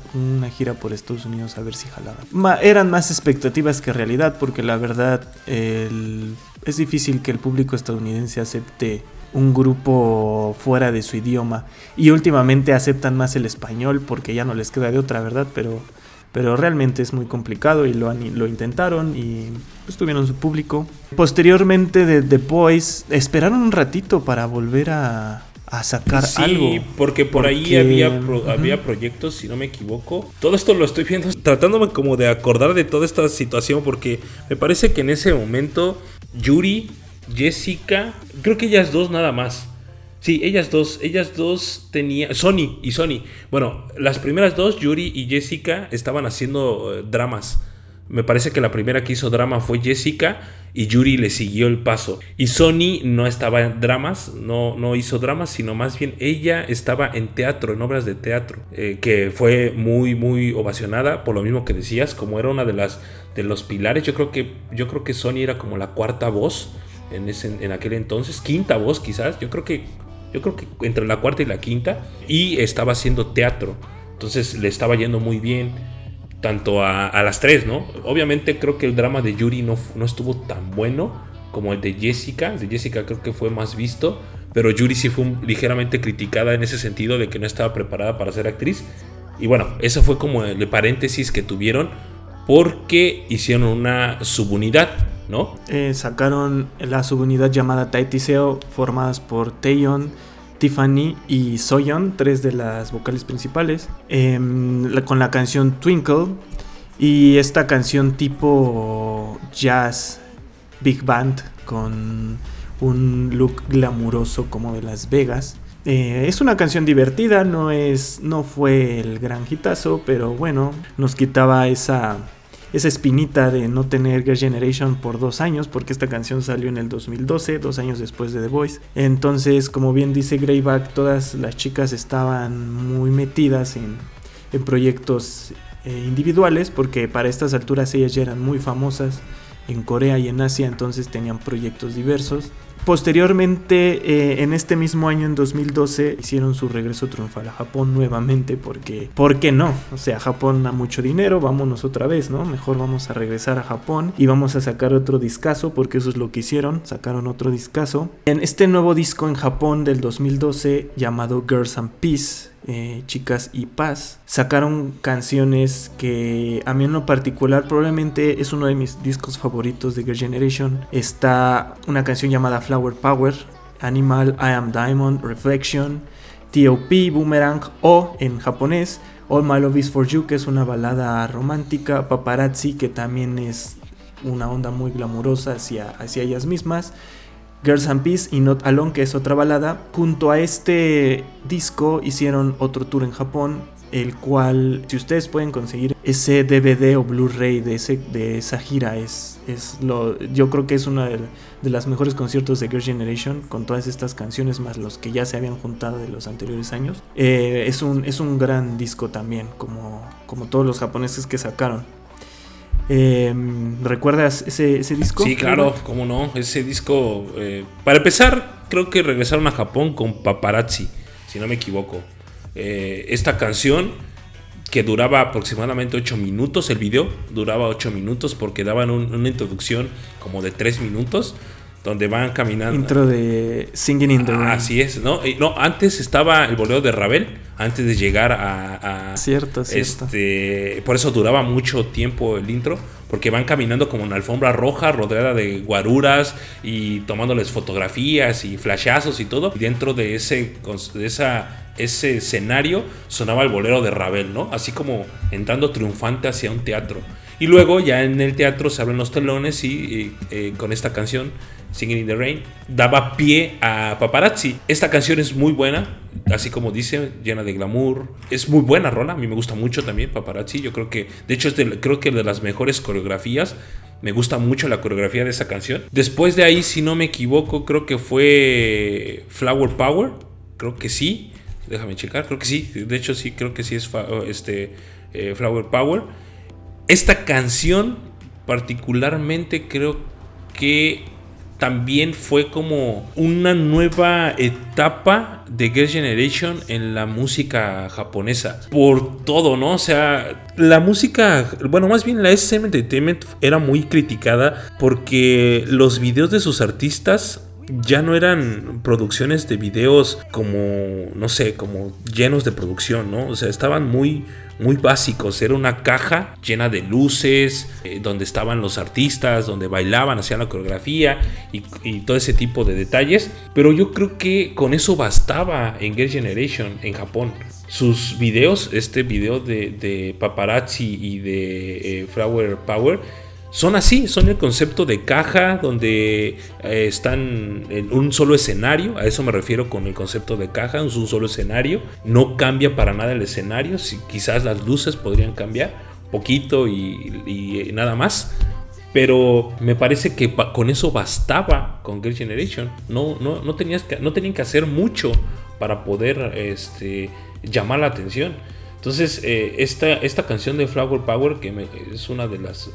gira por Estados Unidos a ver si jalaban. eran más expectativas que realidad, porque la verdad es difícil que el público estadounidense acepte un grupo fuera de su idioma. Y últimamente aceptan más el español porque ya no les queda de otra, ¿verdad? Pero, pero realmente es muy complicado y lo, lo intentaron y pues, tuvieron su público. Posteriormente de The Boys, esperaron un ratito para volver a, a sacar algo. Sí, porque por ahí había, había proyectos, si no me equivoco. Todo esto lo estoy viendo, tratándome como de acordar de toda esta situación, porque me parece que en ese momento Yuri, Jessica, creo que ellas dos nada más. Sí, ellas dos, ellas dos tenían, Sony y Sony. Bueno, las primeras dos, Yuri y Jessica, estaban haciendo eh, dramas. Me parece que la primera que hizo drama fue Jessica y Yuri le siguió el paso. Y Sony no estaba en dramas, no, no hizo dramas, sino más bien ella estaba en teatro, en obras de teatro, eh, que fue muy, muy ovacionada por lo mismo que decías, como era una de las de los pilares. Yo creo que, yo creo que Sony era como la cuarta voz en, ese, en aquel entonces, quinta voz quizás. Yo creo que, yo creo que entre la cuarta y la quinta y estaba haciendo teatro. Entonces le estaba yendo muy bien tanto a, las tres, ¿no? Obviamente creo que el drama de Yuri no, no estuvo tan bueno como el de Jessica. De Jessica creo que fue más visto, pero Yuri sí fue ligeramente criticada en ese sentido de que no estaba preparada para ser actriz. Y bueno, ese fue como el paréntesis que tuvieron porque hicieron una subunidad, ¿no? Eh, sacaron la subunidad llamada Taitiseo, formadas por Taeyeon, Tiffany y Soyeon, tres de las vocales principales, em, con la canción Twinkle y esta canción tipo jazz, big band, con un look glamuroso como de Las Vegas. Eh, es una canción divertida, no, es, no fue el gran hitazo, pero bueno, nos quitaba esa, esa espinita de no tener Girl Generation por dos años, porque esta canción salió en el 2012, dos años después de The Voice. Entonces, como bien dice Greyback, todas las chicas estaban muy metidas en, en proyectos eh, individuales, porque para estas alturas ellas ya eran muy famosas en Corea y en Asia, entonces tenían proyectos diversos. Posteriormente, eh, en este mismo año, en 2012, hicieron su regreso triunfal a Japón nuevamente porque, ¿por qué no? O sea, Japón da mucho dinero, vámonos otra vez, ¿no? Mejor vamos a regresar a Japón y vamos a sacar otro discazo porque eso es lo que hicieron, sacaron otro discazo. En este nuevo disco en Japón del 2012 llamado Girls and Peace, eh, Chicas y Paz, sacaron canciones que a mí en lo particular probablemente es uno de mis discos favoritos de Girl Generation. Está una canción llamada Flower Power, Animal, I Am Diamond, Reflection, T.O.P., Boomerang o en japonés All My Love Is For You, que es una balada romántica, Paparazzi, que también es una onda muy glamurosa hacia, hacia ellas mismas. Girls and Peace y Not Alone, que es otra balada. Junto a este disco hicieron otro tour en Japón, el cual, si ustedes pueden conseguir ese DVD o Blu-ray de, de esa gira, es, es lo, yo creo que es uno de, de los mejores conciertos de Girls' Generation, con todas estas canciones, más los que ya se habían juntado de los anteriores años. Eh, es, un, es un gran disco también, como, como todos los japoneses que sacaron. Eh, ¿Recuerdas ese, ese, disco? Sí, claro, cómo no. Ese disco, eh, para empezar, creo que regresaron a Japón con Paparazzi, si no me equivoco. Eh, esta canción que duraba aproximadamente 8 minutos, el video duraba 8 minutos porque daban un, una introducción como de 3 minutos donde van caminando. Intro de Singing in the Rain. Así es, ¿no? no, antes estaba el boleo de Ravel, antes de llegar a. a cierto, cierto. Este, por eso duraba mucho tiempo el intro, porque van caminando como una alfombra roja rodeada de guaruras y tomándoles fotografías y flashazos y todo. Y dentro de ese, de esa, ese escenario sonaba el bolero de Ravel, ¿no? Así como entrando triunfante hacia un teatro. Y luego ya en el teatro se abren los telones y, y eh, con esta canción Singing in the Rain, daba pie a Paparazzi. Esta canción es muy buena, así como dice, llena de glamour. Es muy buena rola, a mí me gusta mucho también Paparazzi. Yo creo que, de hecho, es de, creo que de las mejores coreografías. Me gusta mucho la coreografía de esa canción. Después de ahí, si no me equivoco, creo que fue Flower Power. Creo que sí. Déjame checar, creo que sí. De hecho, sí, creo que sí es este, eh, Flower Power. Esta canción, particularmente, creo que también fue como una nueva etapa de Girls' Generation en la música japonesa. Por todo, ¿no? O sea, la música, bueno, más bien la SM Entertainment era muy criticada porque los videos de sus artistas ya no eran producciones de videos como, no sé, como llenos de producción, ¿no? O sea, estaban muy muy básicos. Era una caja llena de luces, eh, donde estaban los artistas, donde bailaban, hacían la coreografía y, todo ese tipo de detalles. Pero yo creo que con eso bastaba en Girl Generation en Japón. Sus videos, este video de, de paparazzi y de eh, Flower Power, son así, son el concepto de caja donde eh, están en un solo escenario, a eso me refiero con el concepto de caja, es un solo escenario, no cambia para nada el escenario, si, quizás las luces podrían cambiar poquito y, y, nada más, pero me parece que con eso bastaba con Girl Generation, no, no, no, tenías que, no tenían que hacer mucho para poder este, llamar la atención. Entonces, eh, esta, esta canción de Flower Power, que me, es una de las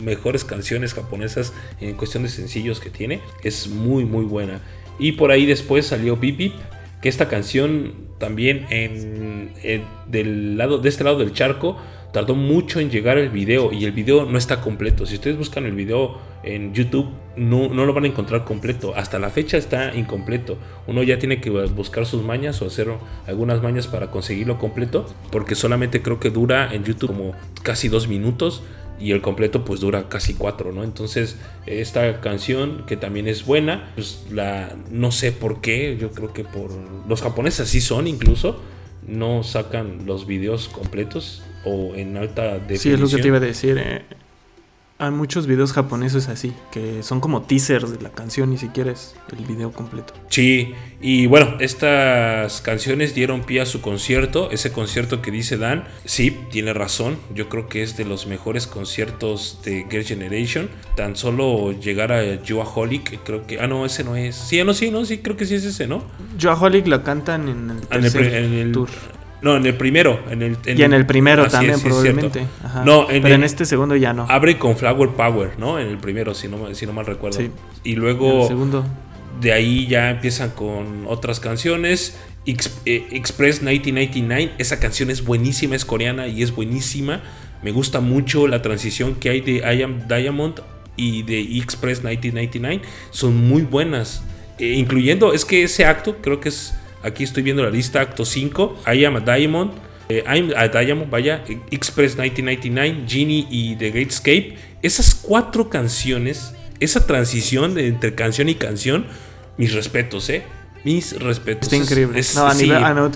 mejores canciones japonesas en cuestión de sencillos que tiene. Es muy muy buena. Y por ahí después salió Bip Bip, que esta canción también en, en, del lado, de este lado del charco tardó mucho en llegar el video y el video no está completo. Si ustedes buscan el video en YouTube, no, no lo van a encontrar completo. Hasta la fecha está incompleto. Uno ya tiene que buscar sus mañas o hacer algunas mañas para conseguirlo completo, porque solamente creo que dura en YouTube como casi dos minutos y el completo pues dura casi cuatro, ¿no? Entonces esta canción que también es buena, pues la no sé por qué, yo creo que por los japoneses así son incluso, no sacan los videos completos o en alta definición. Sí, es lo que te iba a decir. Eh, hay muchos videos japoneses así, que son como teasers de la canción, ni siquiera es el video completo. Sí, y bueno, estas canciones dieron pie a su concierto, ese concierto que dice Dan, sí, tiene razón, yo creo que es de los mejores conciertos de Girl Generation, tan solo llegar a Joaholic, creo que, ah no, ese no es, sí, no, sí, no, sí, creo que sí es ese, ¿no? Joaholic la cantan en el, en el tour. No, en el primero. En el, y en el primero también, probablemente. No, en Pero en este segundo ya no. Abre con Flower Power, ¿no? En el primero, si no, si no mal recuerdo. Sí. Y luego. segundo. De ahí ya empiezan con otras canciones. Eh, Express 1999. Esa canción es buenísima, es coreana y es buenísima. Me gusta mucho la transición que hay de I Am Diamond y de Express 1999. Son muy buenas. Eh, incluyendo, es que ese acto creo que es Aquí estoy viendo la lista, acto 5, I Am a Diamond, eh, I'm a Diamond, vaya, Express 1999, Genie y The Great Escape. Esas cuatro canciones, esa transición de entre canción y canción, mis respetos, ¿eh? Mis respetos. Está increíble.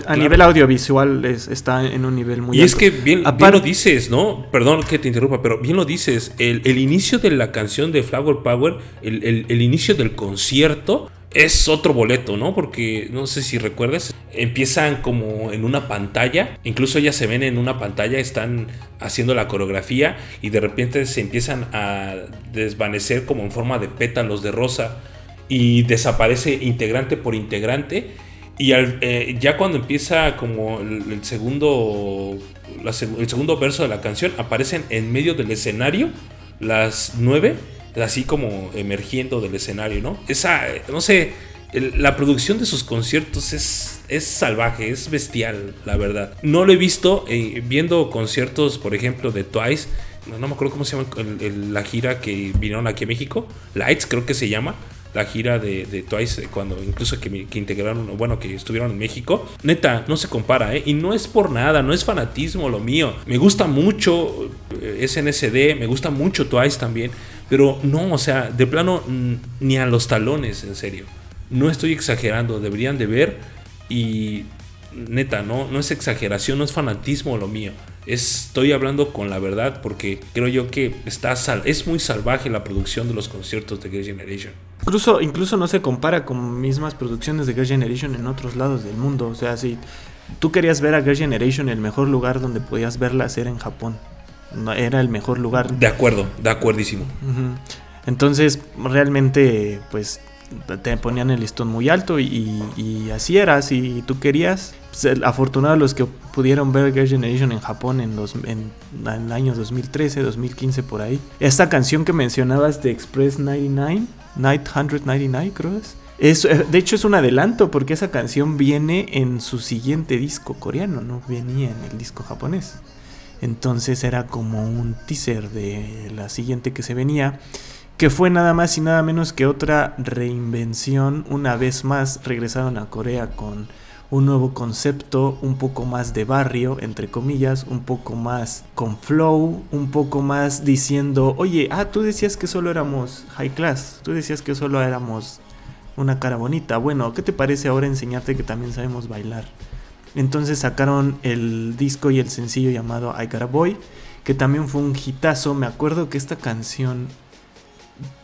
a, nivel, audiovisual está en un nivel muy Y es que bien, lo dices, ¿no? Perdón que te interrumpa, pero bien lo dices. El, inicio de la canción de Flower Power, el inicio del concierto, es otro boleto, ¿no? Porque no sé si recuerdas, empiezan como en una pantalla, incluso ellas se ven en una pantalla, están haciendo la coreografía y de repente se empiezan a desvanecer como en forma de pétalos de rosa y desaparece integrante por integrante. Y eh, ya cuando empieza como el, segundo, el segundo verso de la canción, aparecen en medio del escenario las nueve así como emergiendo del escenario, ¿no? Esa, no sé, la producción de sus conciertos es, es salvaje, es bestial, la verdad. No lo he visto eh, viendo conciertos, por ejemplo, de Twice. No, me acuerdo cómo se llama la gira que vinieron aquí a México. Lights, creo que se llama la gira de, Twice, eh, cuando incluso que, que, integraron, bueno, que estuvieron en México. Neta, no se compara, ¿eh? Y no es por nada, no es fanatismo lo mío. Me gusta mucho eh, SNSD, me gusta mucho Twice también. Pero no, o sea, de plano ni a los talones, en serio. No estoy exagerando, deberían de ver y neta, no, no es exageración, no es fanatismo lo mío. Estoy hablando con la verdad porque creo yo que está sal es muy salvaje la producción de los conciertos de Girl Generation. Incluso, incluso no se compara con mismas producciones de Girl Generation en otros lados del mundo. O sea, si tú querías ver a Girl Generation, el mejor lugar donde podías verla era en Japón era el mejor lugar. De acuerdo, de acuerdísimo. Entonces, realmente, pues te ponían el listón muy alto y, así era, si tú querías. Pues, afortunados los que pudieron ver Girl Generation en Japón en los en, en años 2013, 2015 por ahí. Esta canción que mencionabas de Express 99, Night 199 creo es. Es, eh, de hecho es un adelanto porque esa canción viene en su siguiente disco coreano, no venía en el disco japonés. Entonces era como un teaser de la siguiente que se venía, que fue nada más y nada menos que otra reinvención. Una vez más regresaron a Corea con un nuevo concepto, un poco más de barrio, entre comillas, un poco más con flow, un poco más diciendo, oye, ah, tú decías que solo éramos high class, tú decías que solo éramos una cara bonita. Bueno, ¿qué te parece ahora enseñarte que también sabemos bailar? Entonces sacaron el disco y el sencillo llamado I Got a Boy, que también fue un hitazo. Me acuerdo que esta canción.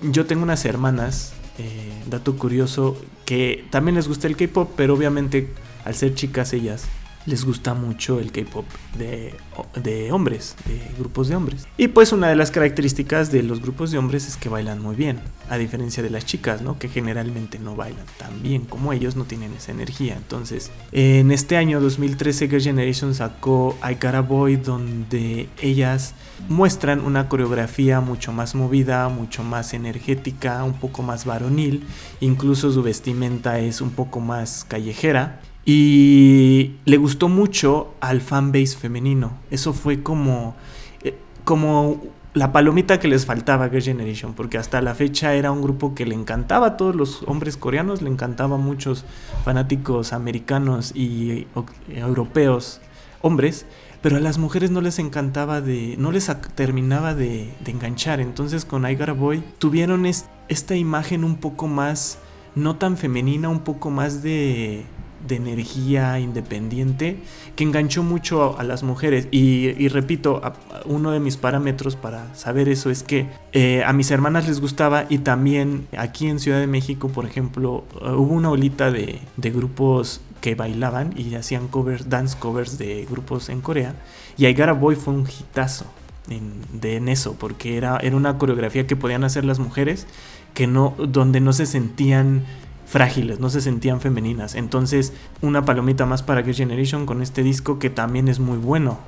Yo tengo unas hermanas, eh, dato curioso, que también les gusta el K-pop, pero obviamente al ser chicas ellas les gusta mucho el K-pop de, de, hombres, de grupos de hombres. Y pues una de las características de los grupos de hombres es que bailan muy bien, a diferencia de las chicas, ¿no? Que generalmente no bailan tan bien como ellos, no tienen esa energía. Entonces, en este año 2013 Girl Generation sacó I Got a Boy donde ellas muestran una coreografía mucho más movida, mucho más energética, un poco más varonil, incluso su vestimenta es un poco más callejera Y le gustó mucho al fanbase femenino. Eso fue como, eh, como la palomita que les faltaba a Girl Generation, porque hasta la fecha era un grupo que le encantaba a todos los hombres coreanos, le encantaba a muchos fanáticos americanos y europeos, hombres, pero a las mujeres no les encantaba de, no les terminaba de, enganchar. Entonces con I Boy tuvieron esta imagen un poco más, no tan femenina, un poco más de de energía independiente que enganchó mucho a, las mujeres. Y, repito, uno de mis parámetros para saber eso es que eh, a mis hermanas les gustaba y también aquí en Ciudad de México, por ejemplo, uh, hubo una olita de, grupos que bailaban y hacían covers, dance covers de grupos en Corea. Y I Boy fue un hitazo en, de, en eso, porque era, era una coreografía que podían hacer las mujeres que no, donde no se sentían frágiles, no se sentían femeninas. Entonces, una palomita más para Girl Generation con este disco que también es muy bueno,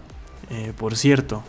eh, por cierto.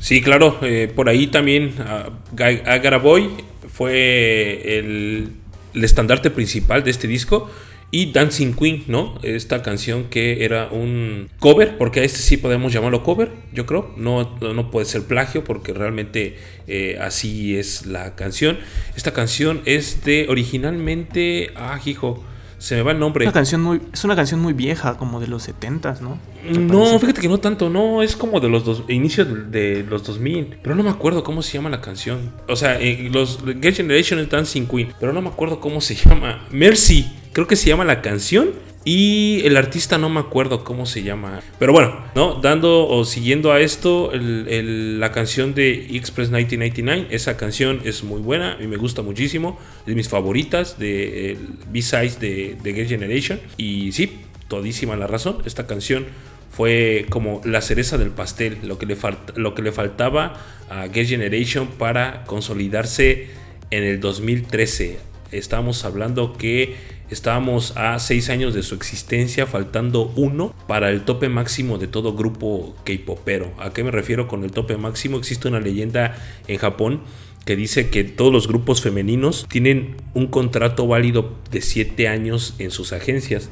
Sí, claro, eh, por ahí también uh, Boy fue el, el estandarte principal de este disco. Y Dancing Queen, ¿no? Esta canción que era un cover, porque a este sí podemos llamarlo cover, yo creo. No, no puede ser plagio, porque realmente eh, así es la canción. Esta canción es de originalmente. Ah, hijo. Se me va el nombre. Una canción muy, es una canción muy vieja, como de los 70 ¿no? No, fíjate que no tanto, no, es como de los dos, inicios de los 2000, pero no me acuerdo cómo se llama la canción. O sea, eh, los Get Generation es Dancing Queen, pero no me acuerdo cómo se llama. Mercy, creo que se llama la canción. Y el artista no me acuerdo cómo se llama. Pero bueno, ¿no? Dando o siguiendo a esto, la canción de Express 1999, esa canción es muy buena y me gusta muchísimo. Es de mis favoritas de B-Sides de, de Generation. Y sí, todísima la razón. Esta canción fue como la cereza del pastel, lo que le, lo que le faltaba a Get Generation para consolidarse en el 2013. Estamos hablando que Estábamos a seis años de su existencia, faltando uno para el tope máximo de todo grupo K-popero. ¿A qué me refiero con el tope máximo? Existe una leyenda en Japón que dice que todos los grupos femeninos tienen un contrato válido de siete años en sus agencias.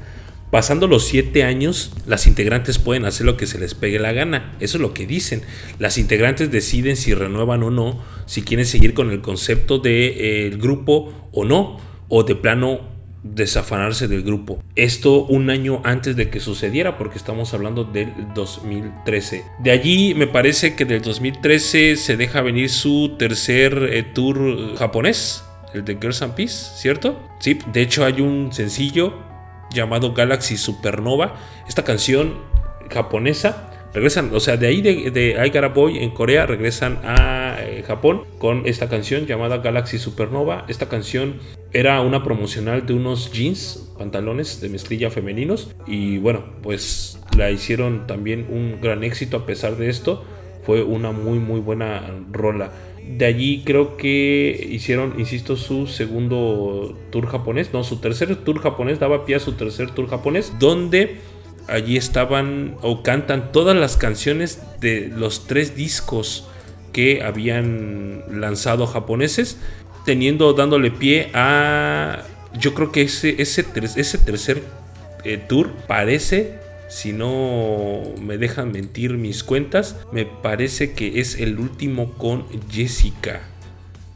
Pasando los siete años, las integrantes pueden hacer lo que se les pegue la gana. Eso es lo que dicen. Las integrantes deciden si renuevan o no, si quieren seguir con el concepto del de, eh, grupo o no, o de plano desafanarse del grupo. Esto un año antes de que sucediera porque estamos hablando del 2013. De allí me parece que del 2013 se deja venir su tercer eh, tour japonés, el de Girls and Peace, ¿cierto? Sí, de hecho hay un sencillo llamado Galaxy Supernova. Esta canción japonesa regresan, o sea, de ahí de, de I Boy en Corea regresan a eh, Japón con esta canción llamada Galaxy Supernova. Esta canción era una promocional de unos jeans, pantalones de mezclilla femeninos y bueno, pues la hicieron también un gran éxito a pesar de esto. Fue una muy muy buena rola. De allí creo que hicieron, insisto, su segundo tour japonés, no, su tercer tour japonés, daba pie a su tercer tour japonés, donde allí estaban o cantan todas las canciones de los tres discos que habían lanzado japoneses, teniendo, dándole pie a, yo creo que ese, ese, ese tercer eh, tour parece, si no me dejan mentir mis cuentas, me parece que es el último con Jessica,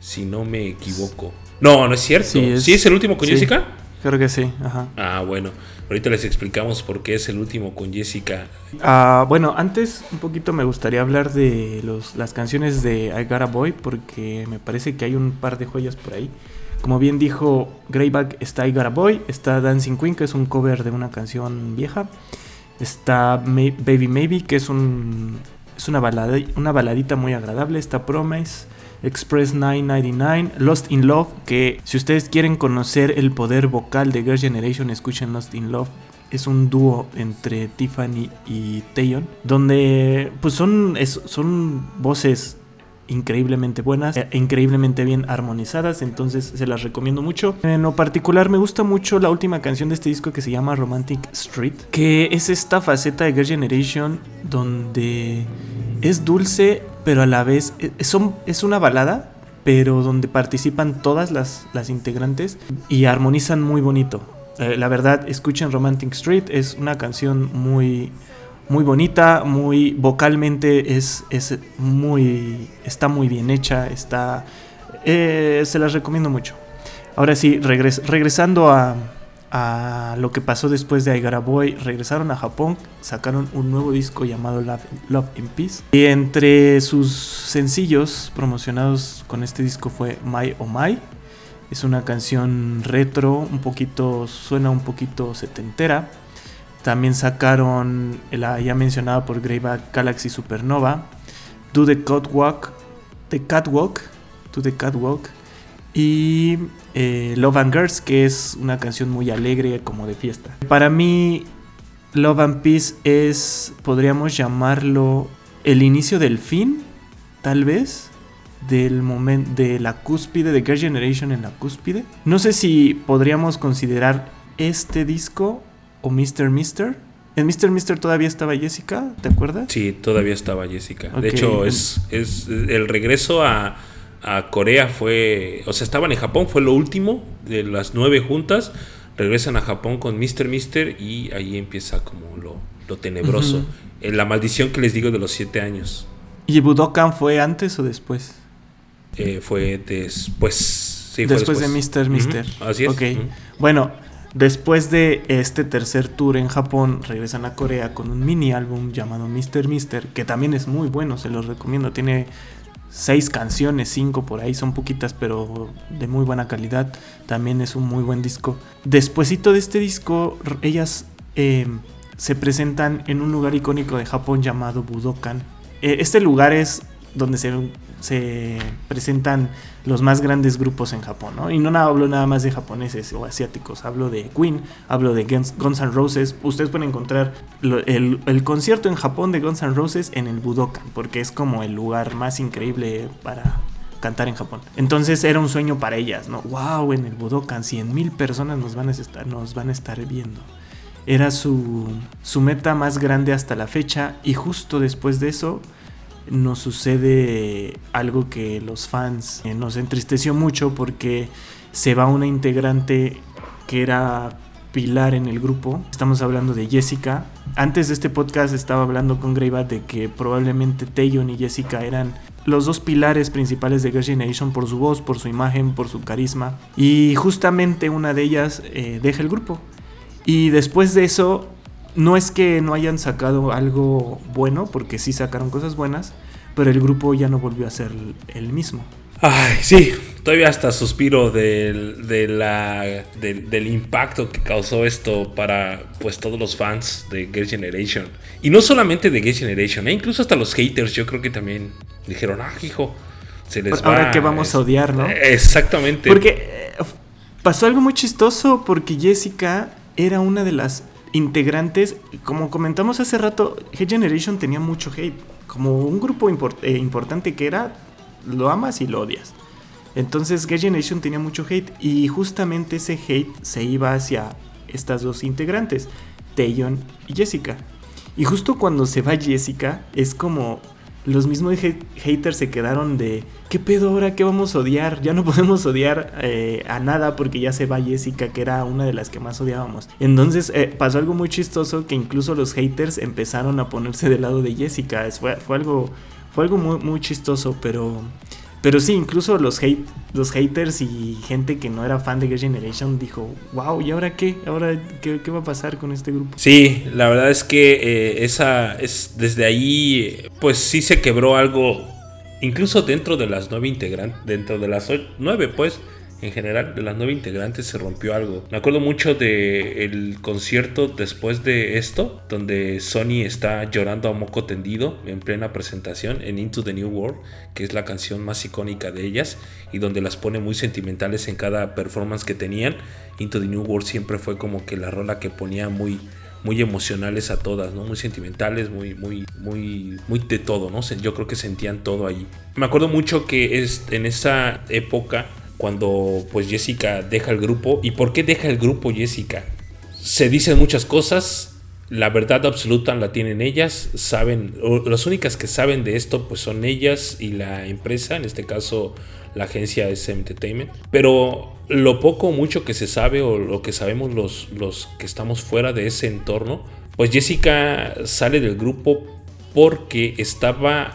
si no me equivoco. No, no es cierto. ¿Sí es, el último con Jessica? Creo que sí, ajá. Ah, bueno. Ahorita les explicamos por qué es el último con Jessica. Ah, bueno, antes un poquito me gustaría hablar de los, las canciones de I Got a Boy, porque me parece que hay un par de joyas por ahí. Como bien dijo Greyback, está I Got a Boy, está Dancing Queen, que es un cover de una canción vieja. Está Baby Maybe, que es, un, es una, balada, una baladita muy agradable. Está Promise. Express 999, Lost in Love, que si ustedes quieren conocer el poder vocal de Girl Generation, escuchen Lost in Love. Es un dúo entre Tiffany y Taeyeon, donde pues son, son voces increíblemente buenas, e increíblemente bien armonizadas, entonces se las recomiendo mucho. En lo particular me gusta mucho la última canción de este disco que se llama Romantic Street, que es esta faceta de Girl Generation donde es dulce pero a la vez eh, son, es una balada, pero donde participan todas las, las integrantes y armonizan muy bonito. Eh, la verdad, escuchen Romantic Street, es una canción muy, muy bonita, muy vocalmente es, es muy, está muy bien hecha, está, eh, se las recomiendo mucho. Ahora sí, regresando a, a, lo que pasó después de Aigara Boy, regresaron a Japón, sacaron un nuevo disco llamado Love, in Peace. Y entre sus sencillos promocionados con este disco fue My Oh My, es una canción retro, un poquito, suena un poquito setentera. También sacaron la ya mencionada por Greyback Galaxy Supernova, Do the Catwalk, The Catwalk, To the Catwalk y eh, Love and Girls, que es una canción muy alegre como de fiesta. Para mí, Love and Peace es, podríamos llamarlo, el inicio del fin, tal vez del momento de la cúspide de Girl Generation en la cúspide. No sé si podríamos considerar este disco o Mr. Mister. En Mr. Mister todavía estaba Jessica, ¿te acuerdas? Sí, todavía estaba Jessica. De hecho, es, es el regreso a, a, Corea fue, o sea, estaban en Japón, fue lo último de las nueve juntas. Regresan a Japón con Mr. Mister y ahí empieza como lo, lo tenebroso. La maldición que les digo de los siete años. ¿Y Budokan fue antes o después? Eh, fue después. después, de Mr. Mister. Así es. Ok. Bueno, después de este tercer tour en Japón, regresan a Corea con un mini álbum llamado Mr. Mister, que también es muy bueno, se los recomiendo. Tiene seis canciones, cinco por ahí, son poquitas, pero de muy buena calidad. También es un muy buen disco. Despuésito de este disco, ellas eh, se presentan en un lugar icónico de Japón llamado Budokan. Eh, este lugar es donde se se presentan los más grandes grupos en Japón, ¿no? Y no hablo nada más de japoneses o asiáticos, hablo de Queen, hablo de Guns, N' Roses. Ustedes pueden encontrar el, concierto en Japón de Guns N' Roses en el Budokan, porque es como el lugar más increíble para cantar en Japón. Entonces era un sueño para ellas, ¿no? ¡Wow! En el Budokan, 100 mil personas nos van, a estar, nos van a estar viendo. Era su, su meta más grande hasta la fecha y justo después de eso nos sucede algo que los fans eh, nos entristeció mucho porque se va una integrante que era pilar en el grupo. Estamos hablando de Jessica. Antes de este podcast estaba hablando con Greybat de que probablemente Taeyeon y Jessica eran los dos pilares principales de Girl Generation por su voz, por su imagen, por su carisma. Y justamente una de ellas eh, deja el grupo. Y después de eso no es que no hayan sacado algo bueno, porque sí sacaron cosas buenas, pero el grupo ya no volvió a ser el mismo. Ay, sí, todavía hasta suspiro del, de la, del, impacto que causó esto para pues todos los fans de Girl Generation. Y no solamente de Girl Generation, ¿eh? incluso hasta los haters yo creo que también dijeron, ah, hijo, se les va. Ahora que vamos a odiar, ¿no? Exactamente. Porque eh, pasó algo muy chistoso porque Jessica era una de las integrantes, como comentamos hace rato, Hate Generation tenía mucho hate. Como un grupo eh, importante que era, lo amas y lo odias. Entonces Gay Generation tenía mucho hate y justamente ese hate se iba hacia estas dos integrantes, Taeyeon y Jessica. Y justo cuando se va Jessica es como los mismos haters se quedaron de, ¿qué pedo ahora? ¿Qué vamos a odiar? Ya no podemos odiar eh, a nada porque ya se va Jessica, que era una de las que más odiábamos. Entonces eh, pasó algo muy chistoso que incluso los haters empezaron a ponerse del lado de Jessica. Fue, fue algo, fue algo muy, muy chistoso, pero pero sí, incluso los, hate, los haters y gente que no era fan de Girl Generation dijo, wow, ¿y ahora qué? ¿Ahora qué, va a pasar con este grupo? Sí, la verdad es que eh, esa es desde ahí, pues sí se quebró algo, incluso dentro de las nueve integrantes, dentro de las nueve, pues en general de las nueve integrantes se rompió algo. Me acuerdo mucho del concierto después de esto, donde Sony está llorando a moco tendido en plena presentación en Into the New World, que es la canción más icónica de ellas y donde las pone muy sentimentales en cada performance que tenían. Into the New World siempre fue como que la rola que ponía muy muy emocionales a todas, ¿no? Muy sentimentales, muy, muy, muy, muy de todo, ¿no? Yo creo que sentían todo ahí. Me acuerdo mucho que es, en esa época cuando pues Jessica deja el grupo. ¿Y por qué deja el grupo Jessica? Se dicen muchas cosas. la verdad absoluta la tienen ellas, saben, las únicas que saben de esto pues son ellas y la empresa, en este caso la agencia es Entertainment. Pero lo poco o mucho que se sabe o lo que sabemos los, los que estamos fuera de ese entorno, pues Jessica sale del grupo porque estaba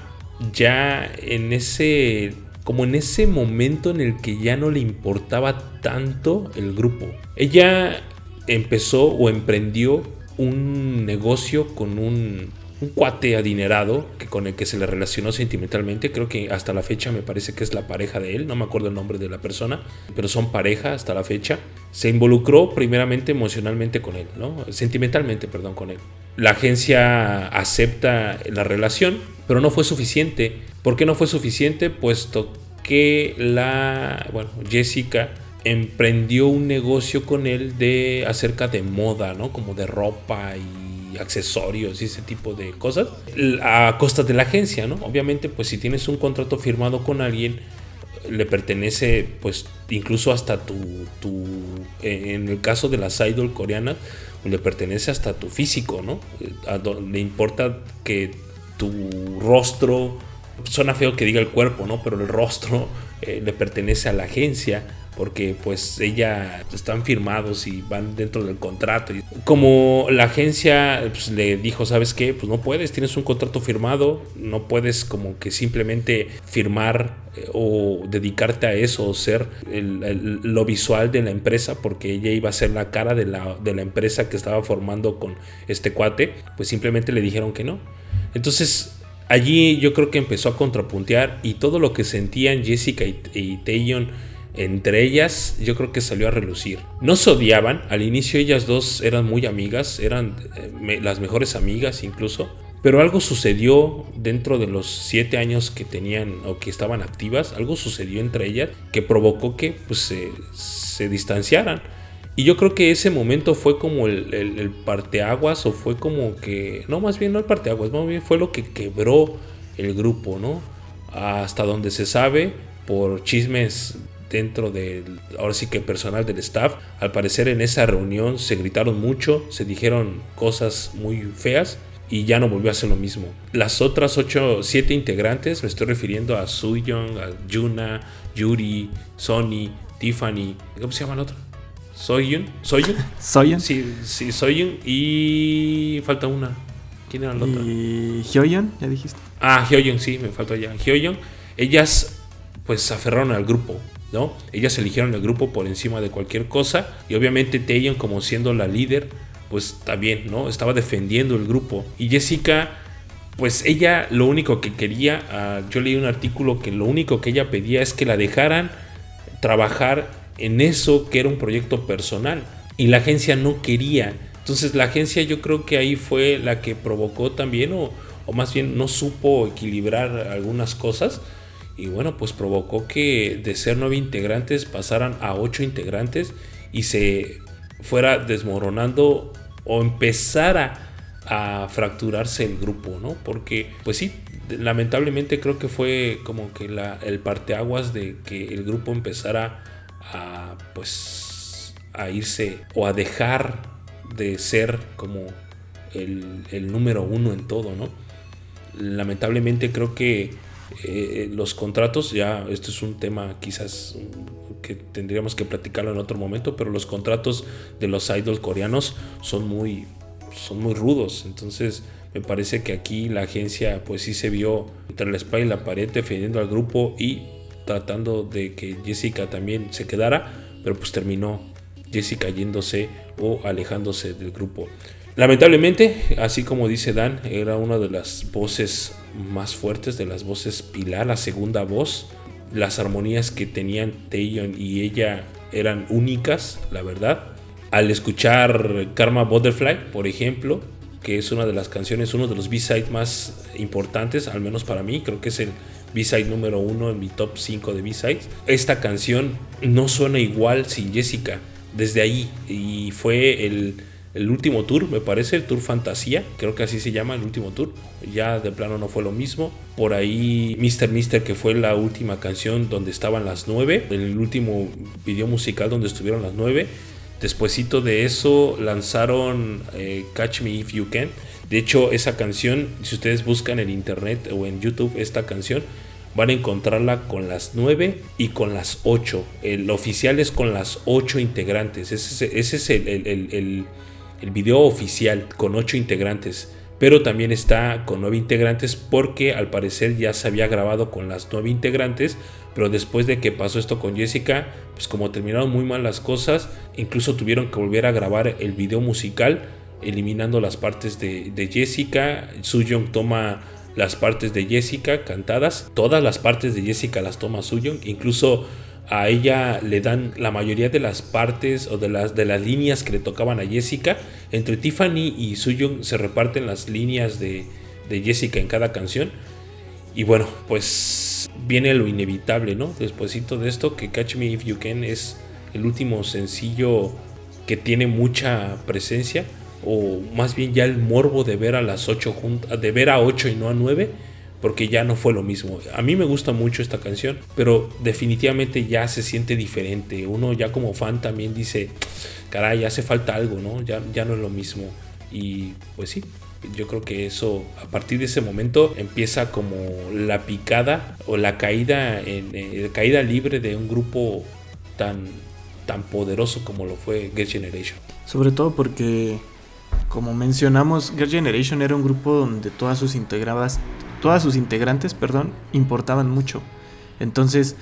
ya en ese como en ese momento en el que ya no le importaba tanto el grupo. Ella empezó o emprendió un negocio con un un cuate adinerado que con el que se le relacionó sentimentalmente. Creo que hasta la fecha me parece que es la pareja de él. No me acuerdo el nombre de la persona, pero son pareja hasta la fecha. Se involucró primeramente emocionalmente con él, ¿no? Sentimentalmente, perdón, con él. La agencia acepta la relación, pero no fue suficiente. ¿Por qué no fue suficiente? Puesto que la, bueno, Jessica emprendió un negocio con él de acerca de moda, ¿no? Como de ropa y accesorios y ese tipo de cosas a costa de la agencia, ¿no? Obviamente, pues si tienes un contrato firmado con alguien, le pertenece, pues incluso hasta tu, tu en el caso de las idol coreanas, le pertenece hasta tu físico, ¿no? le importa que tu rostro, suena feo que diga el cuerpo, ¿no? Pero el rostro eh, le pertenece a la agencia porque pues ella están firmados y van dentro del contrato. Como la agencia pues, le dijo, ¿sabes qué? Pues no puedes, tienes un contrato firmado, no puedes como que simplemente firmar eh, o dedicarte a eso o ser lo visual de la empresa porque ella iba a ser la cara de la, de la empresa que estaba formando con este cuate, pues simplemente le dijeron que no. Entonces allí yo creo que empezó a contrapuntear y todo lo que sentían Jessica y, y entre ellas yo creo que salió a relucir. No se odiaban, al inicio ellas dos eran muy amigas, eran eh, las mejores amigas incluso, pero algo sucedió dentro de los siete años que tenían o que estaban activas, algo sucedió entre ellas que provocó que pues, se, distanciaran. Y yo creo que ese momento fue como el, el, parteaguas o fue como que, no, más bien no el parteaguas, más bien fue lo que quebró el grupo, ¿no? Hasta donde se sabe, por chismes dentro del, ahora sí que personal del staff. Al parecer en esa reunión se gritaron mucho, se dijeron cosas muy feas y ya no volvió a ser lo mismo. Las otras 8, 7 integrantes, me estoy refiriendo a Suyong, a Yuna, Yuri, Sony, Tiffany, ¿cómo se llama el otro? Soyun, Soyun, Soyun, sí, sí, Soyun y falta una. ¿Quién era la otra? Y Hyoyeon, ya dijiste. Ah, Hyoyeon, sí, me faltó ya. Hyoyeon, ellas pues se aferraron al grupo. ¿No? Ellas eligieron el grupo por encima de cualquier cosa y obviamente Taeyeon como siendo la líder, pues también, ¿no? Estaba defendiendo el grupo. Y Jessica, pues ella lo único que quería, ah, yo leí un artículo que lo único que ella pedía es que la dejaran trabajar en eso que era un proyecto personal y la agencia no quería. Entonces la agencia yo creo que ahí fue la que provocó también o, o más bien no supo equilibrar algunas cosas y bueno, pues provocó que de ser nueve integrantes pasaran a ocho integrantes y se fuera desmoronando o empezara a fracturarse el grupo, ¿no? Porque, pues sí, lamentablemente creo que fue como que el parteaguas de que el grupo empezara a, pues, a irse o a dejar de ser como el número uno en todo, ¿no? Lamentablemente creo que eh, los contratos, ya esto es un tema quizás que tendríamos que platicarlo en otro momento, pero los contratos de los idols coreanos son muy, son muy rudos. Entonces me parece que aquí la agencia pues sí se vio entre la espalda y la pared defendiendo al grupo y tratando de que Jessica también se quedara, pero pues terminó Jessica yéndose o alejándose del grupo. Lamentablemente, así como dice Dan, era una de las voces más fuertes, de las voces pilar, la segunda voz. Las armonías que tenían Taeyeon y ella eran únicas, la verdad. Al escuchar Karma Butterfly, por ejemplo, que es una de las canciones, uno de los B-sides más importantes, al menos para mí, creo que es el B-side número uno en mi top 5 de B-sides. Esta canción no suena igual sin Jessica, desde ahí, y fue el el último tour, me parece, el Tour Fantasía, creo que así se llama el último tour. Ya de plano no fue lo mismo. Por ahí Mr. Mister, que fue la última canción donde estaban las nueve, el último video musical donde estuvieron las nueve. Despuésito de eso lanzaron eh, Catch Me If You Can. De hecho, esa canción, si ustedes buscan en internet o en YouTube esta canción, van a encontrarla con las 9 y con las 8. El oficial es con las 8 integrantes. Ese, es el, video oficial con 8 integrantes. Pero también está con 9 integrantes porque al parecer ya se había grabado con las 9 integrantes. Pero después de que pasó esto con Jessica, pues como terminaron muy mal las cosas, incluso tuvieron que volver a grabar el video musical eliminando las partes de, de Jessica. Suyong toma las partes de Jessica cantadas. Todas las partes de Jessica las toma Suyong. Incluso a ella le dan la mayoría de las partes o de las, de las líneas que le tocaban a Jessica. Entre Tiffany y Suyong se reparten las líneas de, de Jessica en cada canción. Y bueno, pues viene lo inevitable, ¿no? Despuésito de esto, que Catch Me If You Can es el último sencillo que tiene mucha presencia o más bien ya el morbo de ver a las 8 de ver a 8 y no a 9 porque ya no fue lo mismo. A mí me gusta mucho esta canción, pero definitivamente ya se siente diferente. Uno ya como fan también dice, caray, hace falta algo, ¿no? Ya, ya no es lo mismo. Y pues sí, yo creo que eso, a partir de ese momento, empieza como la picada o la caída, en, eh, caída libre de un grupo tan, tan poderoso como lo fue Get Generation. Sobre todo porque como mencionamos, Girl Generation era un grupo donde todas sus integradas, todas sus integrantes, perdón, importaban mucho. Entonces,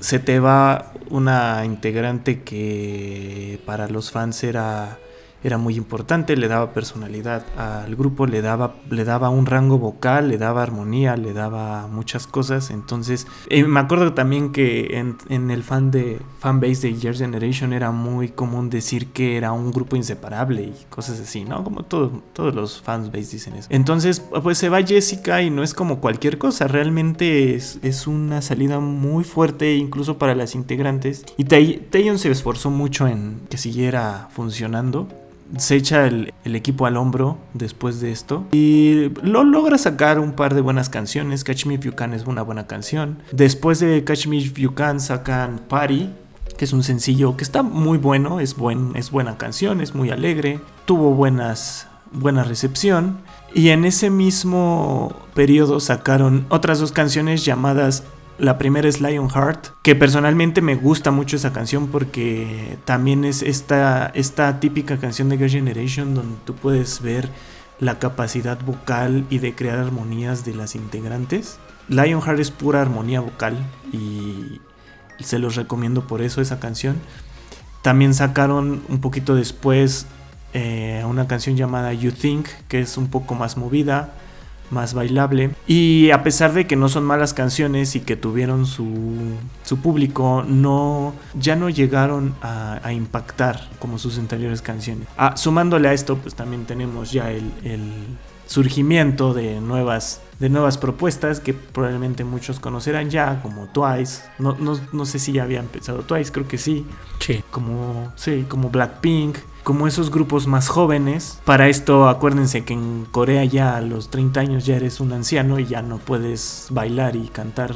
se te va una integrante que para los fans era era muy importante, le daba personalidad al grupo, le daba, le daba un rango vocal, le daba armonía, le daba muchas cosas. Entonces, eh, me acuerdo también que en, el fan de fanbase de Year Generation era muy común decir que era un grupo inseparable y cosas así, ¿no? Como todo, todos los fanbase dicen eso. Entonces, pues se va Jessica y no es como cualquier cosa, realmente es, es una salida muy fuerte incluso para las integrantes. Y Taeyeon se esforzó mucho en que siguiera funcionando se echa el, equipo al hombro después de esto y lo logra sacar un par de buenas canciones. Catch Me If You Can es una buena canción. Después de Catch Me If You Can sacan Party, que es un sencillo que está muy bueno, es, buen, es buena canción, es muy alegre, tuvo buenas, buena recepción. Y en ese mismo periodo sacaron otras dos canciones llamadas la primera es Lionheart, que personalmente me gusta mucho esa canción porque también es esta, esta típica canción de Girl Generation donde tú puedes ver la capacidad vocal y de crear armonías de las integrantes. Lionheart es pura armonía vocal y se los recomiendo por eso esa canción. También sacaron un poquito después eh, una canción llamada You Think, que es un poco más movida más bailable. Y a pesar de que no son malas canciones y que tuvieron su, su público, no, ya no llegaron a, impactar como sus anteriores canciones. Ah, sumándole a esto, pues también tenemos ya el, surgimiento de nuevas, de nuevas propuestas que probablemente muchos conocerán ya, como Twice. No, no, no sé si ya había empezado Twice, creo que sí. Sí. Como, sí, como Blackpink como esos grupos más jóvenes. Para esto acuérdense que en Corea ya a los 30 años ya eres un anciano y ya no puedes bailar y cantar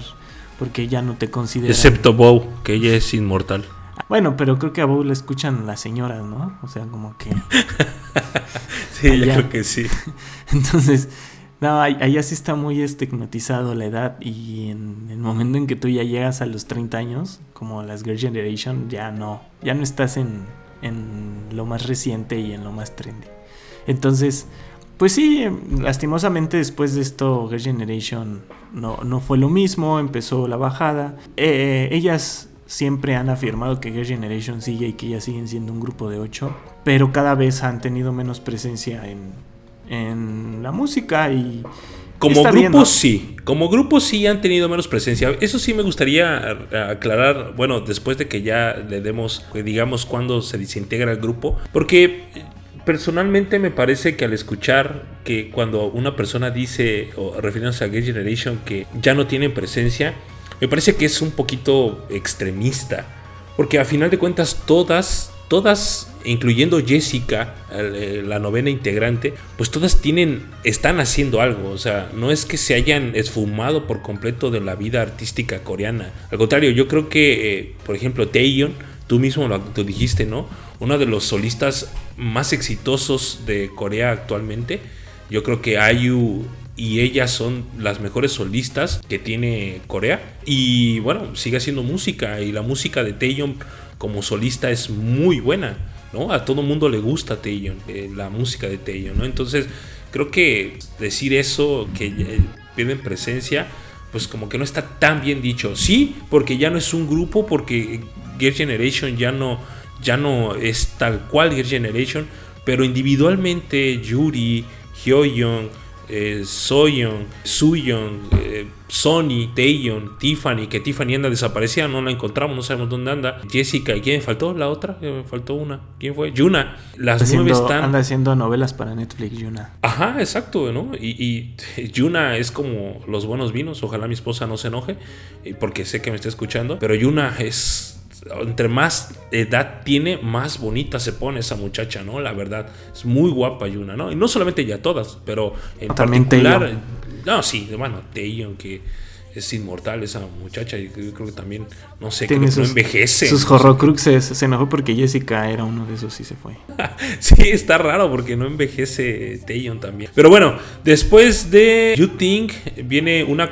porque ya no te consideran... Excepto Bow, que ella es inmortal. Bueno, pero creo que a Bow le escuchan las señoras, ¿no? O sea, como que... sí, yo creo que sí. Entonces, no, allá sí está muy estigmatizado la edad y en el momento en que tú ya llegas a los 30 años, como las Girl Generation, ya no, ya no estás en, en lo más reciente y en lo más trendy. Entonces, pues sí, lastimosamente después de esto Girl Generation no, no fue lo mismo, empezó la bajada. Eh, ellas siempre han afirmado que Girl Generation sigue y que ellas siguen siendo un grupo de ocho, pero cada vez han tenido menos presencia en, en la música y como grupo sí, como grupo sí han tenido menos presencia. Eso sí me gustaría aclarar, bueno, después de que ya le demos, digamos, cuando se desintegra el grupo, porque personalmente me parece que al escuchar que cuando una persona dice, o refiriéndose a Gay Generation, que ya no tienen presencia, me parece que es un poquito extremista. Porque a final de cuentas todas todas, incluyendo Jessica, eh, la novena integrante, pues todas tienen, están haciendo algo. O sea, no es que se hayan esfumado por completo de la vida artística coreana. Al contrario, yo creo que, eh, por ejemplo, Taeyeon tú mismo lo, dijiste, ¿no? Uno de los solistas más exitosos de Corea actualmente. Yo creo que IU y ellas son las mejores solistas que tiene Corea. Y bueno, sigue haciendo música y la música de Taeyong como solista es muy buena, ¿no? A todo mundo le gusta Taeyong, eh, la música de Taeyong, ¿no? Entonces, creo que decir eso, que eh, presencia, pues como que no está tan bien dicho. Sí, porque ya no es un grupo, porque Gear Generation ya no, ya no es tal cual Gear Generation, pero individualmente Yuri, Hyoyeon, eh, Soyeon, Suyeon, eh, Sony, Taeyeon, Tiffany, que Tiffany anda desaparecida, no la encontramos, no sabemos dónde anda. Jessica, ¿y quién me faltó? La otra, me faltó una. ¿Quién fue? Yuna. Las nueve están. Anda haciendo novelas para Netflix, Yuna. Ajá, exacto, ¿no? Y, Yuna es como los buenos vinos. Ojalá mi esposa no se enoje, eh, porque sé que me está escuchando. Pero Yuna es entre más edad tiene, más bonita se pone esa muchacha, ¿no? La verdad, es muy guapa Yuna, ¿no? Y no solamente ya todas, pero en particular... No, sí, bueno, Taeyeon, que es inmortal esa muchacha y yo creo que también, no sé, creo que no envejece. Sus horrocruxes, se enojó porque Jessica era uno de esos y se fue. sí, está raro porque no envejece Taeyeon también. Pero bueno, después de You Think viene una,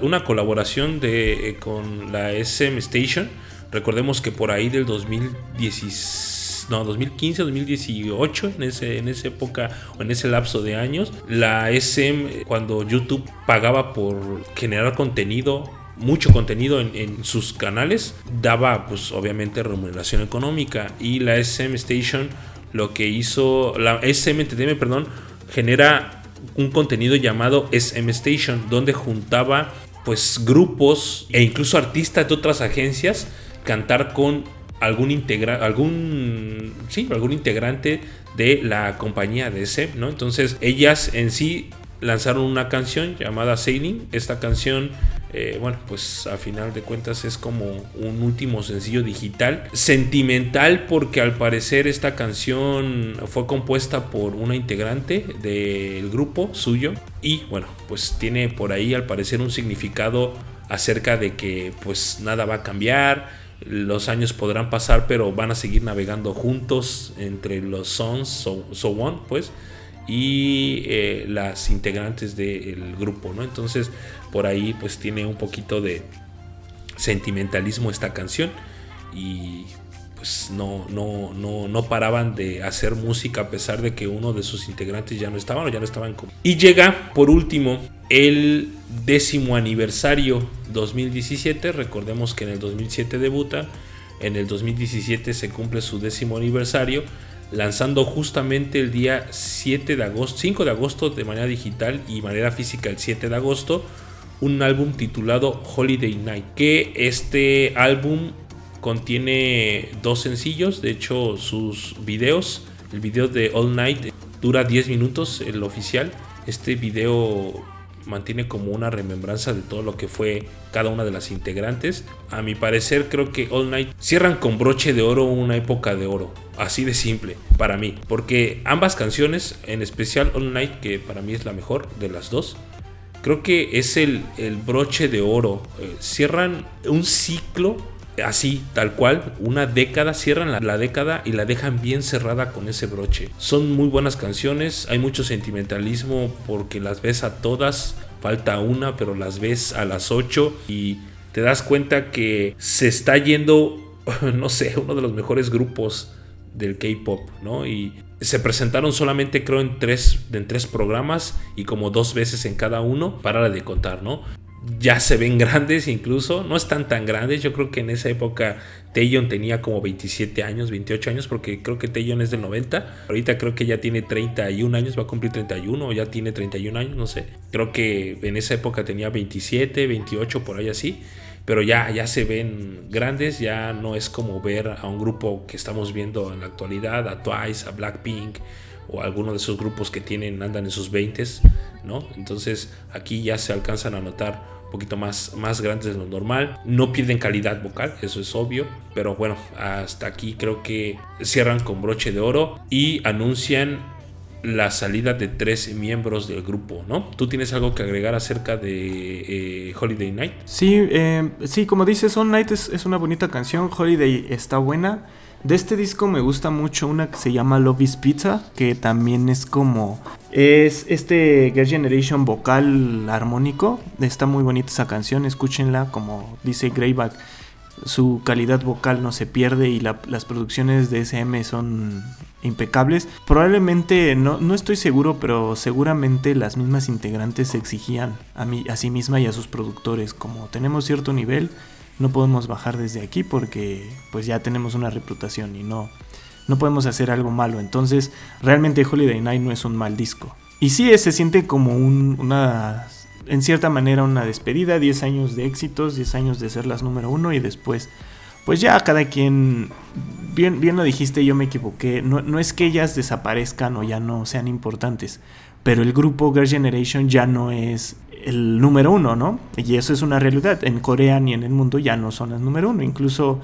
una colaboración de, eh, con la SM Station Recordemos que por ahí del 2016, no, 2015, 2018, en, ese, en esa época o en ese lapso de años, la SM, cuando YouTube pagaba por generar contenido, mucho contenido en, sus canales, daba pues obviamente remuneración económica. Y la SM Station lo que hizo, la SM perdón, genera un contenido llamado SM Station, donde juntaba pues grupos e incluso artistas de otras agencias cantar con algún integra algún sí, algún integrante de la compañía de SEP, ¿no? Entonces, ellas en sí lanzaron una canción llamada Sailing. Esta canción, eh, bueno, pues a final de cuentas es como un último sencillo digital. Sentimental porque al parecer esta canción fue compuesta por una integrante del grupo suyo. Y bueno, pues tiene por ahí al parecer un significado acerca de que pues nada va a cambiar los años podrán pasar, pero van a seguir navegando juntos entre los Sons, so, so pues, y eh, las integrantes del grupo, ¿no? Entonces, por ahí, pues, tiene un poquito de sentimentalismo esta canción y pues no, no, no, no paraban de hacer música a pesar de que uno de sus integrantes ya no estaban o ya no estaban. Y llega por último el décimo aniversario 2017. Recordemos que en el 2007 debuta, en el 2017 se cumple su décimo aniversario, lanzando justamente el día 7 de agosto, 5 de agosto de manera digital y manera física el 7 de agosto, un álbum titulado Holiday Night, que este álbum contiene dos sencillos, de hecho sus videos, el video de All Night dura 10 minutos, el oficial, este video mantiene como una remembranza de todo lo que fue cada una de las integrantes. A mi parecer creo que All Night cierran con broche de oro una época de oro. Así de simple para mí. Porque ambas canciones, en especial All Night, que para mí es la mejor de las dos, creo que es el, el broche de oro. Eh, cierran un ciclo así, tal cual, una década, cierran la, década y la dejan bien cerrada con ese broche. Son muy buenas canciones, hay mucho sentimentalismo porque las ves a todas, falta una, pero las ves a las 8 y te das cuenta que se está yendo, no sé, uno de los mejores grupos del K-pop, ¿no? Y se presentaron solamente creo en tres, en tres programas y como dos veces en cada uno, para de contar, ¿no? Ya se ven grandes incluso, no están tan grandes, yo creo que en esa época Taeyeon tenía como 27 años, 28 años, porque creo que Taeyeon es del 90, ahorita creo que ya tiene 31 años, va a cumplir 31 o ya tiene 31 años, no sé, creo que en esa época tenía 27, 28, por ahí así, pero ya, ya se ven grandes, ya no es como ver a un grupo que estamos viendo en la actualidad, a Twice, a Blackpink, o alguno de esos grupos que tienen andan en sus 20 ¿no? Entonces aquí ya se alcanzan a notar poquito más, más grandes de lo normal. No pierden calidad vocal, eso es obvio, pero bueno, hasta aquí creo que cierran con broche de oro y anuncian la salida de tres miembros del grupo, ¿no? ¿Tú tienes algo que agregar acerca de eh, Holiday Night? Sí, eh, sí, como dices, On Night es, una bonita canción, Holiday está buena. De este disco me gusta mucho una que se llama Love is Pizza, que también es como... Es este Girl Generation vocal armónico. Está muy bonita esa canción, escúchenla, como dice Greyback su calidad vocal no se pierde y las producciones de SM son impecables. Probablemente, no, no, estoy seguro, pero seguramente las mismas integrantes exigían a, mí, a sí misma y a sus productores, como tenemos cierto nivel, no podemos bajar desde aquí porque pues ya tenemos una reputación y no, no podemos hacer algo malo. Entonces, realmente Holiday Night no es un mal disco. Y sí, se siente como un, una en cierta manera una despedida, 10 años de éxitos, 10 años de ser las número uno y después, pues ya cada quien, bien, bien lo dijiste, yo me equivoqué, no, no es que ellas desaparezcan o ya no sean importantes, pero el grupo Girl Generation ya no es el número uno, ¿no? Y eso es una realidad, en Corea ni en el mundo ya no son las número uno, incluso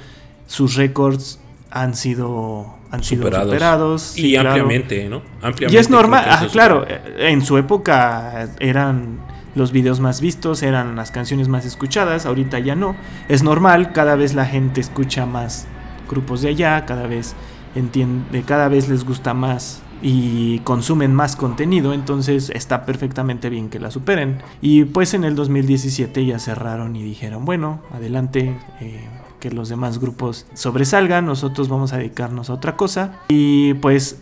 sus récords han sido han sido superados, y ampliamente, ¿no? y es normal, ah, claro, en su época eran los videos más vistos, eran las canciones más escuchadas, ahorita ya no. Es normal, cada vez la gente escucha más grupos de allá, cada vez entiende, cada vez les gusta más y consumen más contenido, entonces está perfectamente bien que la superen. Y pues en el 2017 ya cerraron y dijeron, bueno, adelante, eh, que los demás grupos sobresalgan, nosotros vamos a dedicarnos a otra cosa. Y pues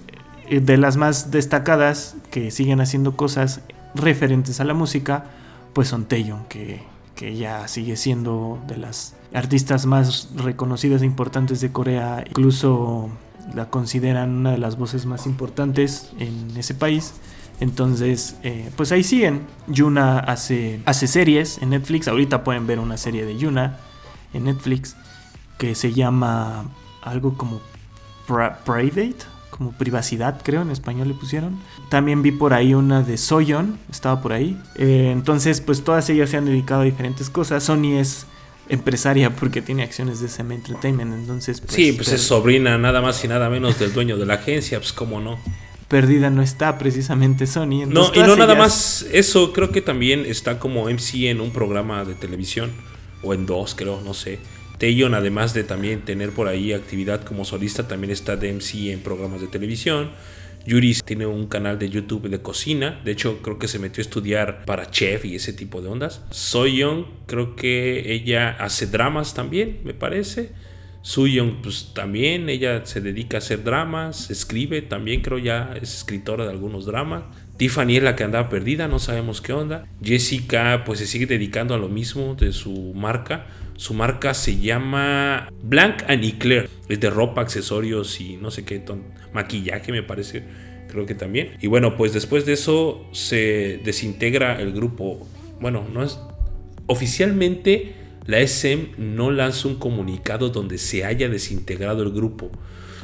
eh, de las más destacadas que siguen haciendo cosas referentes a la música, pues son Taeyong, que, que ya sigue siendo de las artistas más reconocidas e importantes de Corea, incluso la consideran una de las voces más importantes en ese país. Entonces, eh, pues ahí siguen. Yuna hace, hace series en Netflix. Ahorita pueden ver una serie de Yuna en Netflix que se llama algo como Private como privacidad, creo, en español le pusieron. También vi por ahí una de Soyon, estaba por ahí. Eh, entonces, pues todas ellas se han dedicado a diferentes cosas. Sony es empresaria porque tiene acciones de SM Entertainment, entonces... Pues, sí, pues es sobrina nada más y nada menos del dueño de la agencia, pues cómo no. Perdida no está precisamente Sony. no, y no nada más eso, creo que también está como MC en un programa de televisión, o en dos, creo, no sé. Taeyeon, además de también tener por ahí actividad como solista, también está de MC en programas de televisión. Yuri tiene un canal de YouTube de cocina. De hecho, creo que se metió a estudiar para chef y ese tipo de ondas. Soyeon, creo que ella hace dramas también, me parece. Suyeon, pues también, ella se dedica a hacer dramas, escribe también, creo ya es escritora de algunos dramas. Tiffany es la que andaba perdida, no sabemos qué onda. Jessica, pues se sigue dedicando a lo mismo de su marca su marca se llama Blanc and Eclair. Es de ropa, accesorios y no sé qué, maquillaje me parece. Creo que también. Y bueno, pues después de eso se desintegra el grupo. Bueno, no es. Oficialmente la SM no lanza un comunicado donde se haya desintegrado el grupo.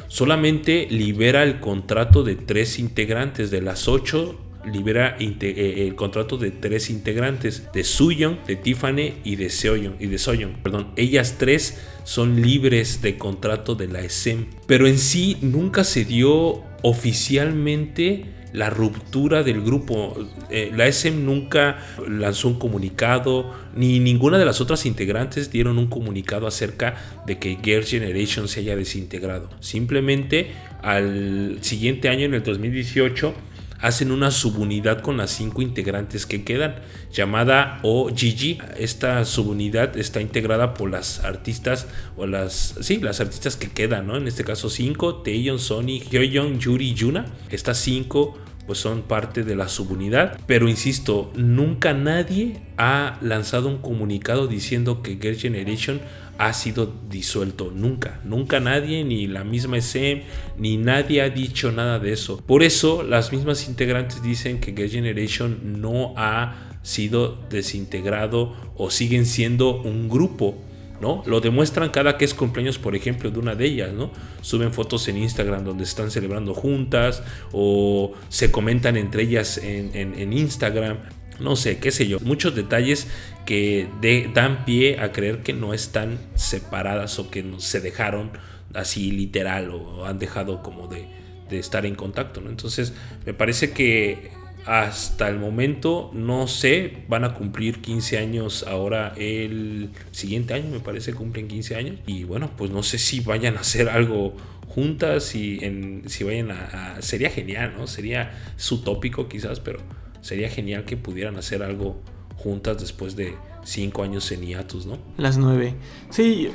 Solamente libera el contrato de tres integrantes de las ocho libera eh, el contrato de tres integrantes, de Suyeon, de Tiffany y de Seoyeon, y de perdón. Ellas tres son libres de contrato de la SM, pero en sí nunca se dio oficialmente la ruptura del grupo. Eh, la SM nunca lanzó un comunicado, ni ninguna de las otras integrantes dieron un comunicado acerca de que Girl Generation se haya desintegrado. Simplemente al siguiente año, en el 2018, hacen una subunidad con las cinco integrantes que quedan, llamada OGG. Esta subunidad está integrada por las artistas o las, sí, las artistas que quedan, ¿no? En este caso cinco, Taeyeon, Sony, Hyoyeon, Yuri, Yuna. Estas cinco pues son parte de la subunidad. Pero insisto, nunca nadie ha lanzado un comunicado diciendo que Girl Generation ha sido disuelto. Nunca, nunca nadie, ni la misma SM, ni nadie ha dicho nada de eso. Por eso las mismas integrantes dicen que Girl Generation no ha sido desintegrado o siguen siendo un grupo. ¿no? Lo demuestran cada que es cumpleaños, por ejemplo, de una de ellas, ¿no? Suben fotos en Instagram donde están celebrando juntas o se comentan entre ellas en Instagram no sé, qué sé yo, muchos detalles que dan pie a creer que no están separadas o que no se dejaron así literal o han dejado como de, de estar en contacto, ¿no? Entonces, me parece que hasta el momento, no sé, van a cumplir 15 años ahora el siguiente año, me parece, cumplen 15 años. Y bueno, pues no sé si vayan a hacer algo juntas y en, si vayan a, Sería genial, ¿no? Sería su tópico quizás, pero sería genial que pudieran hacer algo juntas después de 5 años en hiatus, ¿no? Las 9. Sí,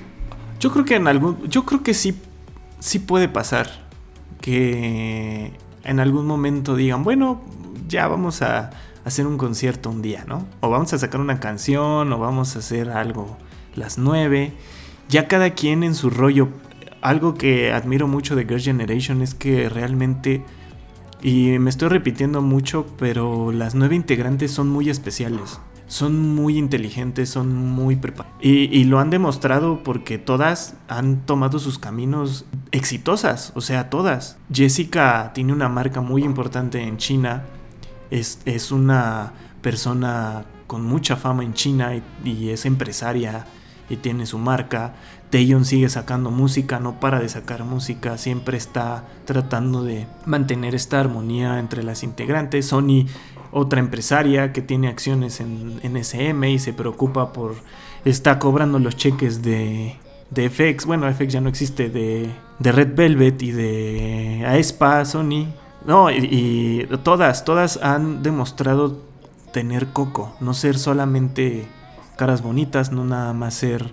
yo creo que en algún... Yo creo que sí, sí puede pasar que en algún momento digan, bueno, ya vamos a hacer un concierto un día, ¿no? O vamos a sacar una canción, o vamos a hacer algo las nueve. Ya cada quien en su rollo. Algo que admiro mucho de Girl Generation es que realmente, y me estoy repitiendo mucho, pero las nueve integrantes son muy especiales. Son muy inteligentes, son muy preparadas. Y, y, lo han demostrado porque todas han tomado sus caminos exitosas. O sea, todas. Jessica tiene una marca muy importante en China es, una persona con mucha fama en China y, es empresaria y tiene su marca. Taeyeon sigue sacando música, no para de sacar música, siempre está tratando de mantener esta armonía entre las integrantes. Sony, otra empresaria que tiene acciones en, SM y se preocupa por. está cobrando los cheques de, de FX. Bueno, FX ya no existe, de, de Red Velvet y de Aespa, Sony no, y, todas, todas han demostrado tener coco, no ser solamente caras bonitas, no nada más ser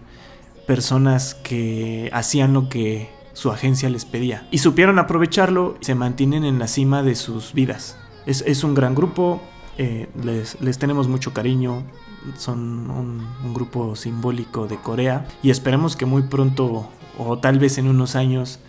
personas que hacían lo que su agencia les pedía. Y supieron aprovecharlo y se mantienen en la cima de sus vidas. Es, un gran grupo, eh, les, tenemos mucho cariño, son un, un, grupo simbólico de Corea y esperemos que muy pronto o tal vez en unos años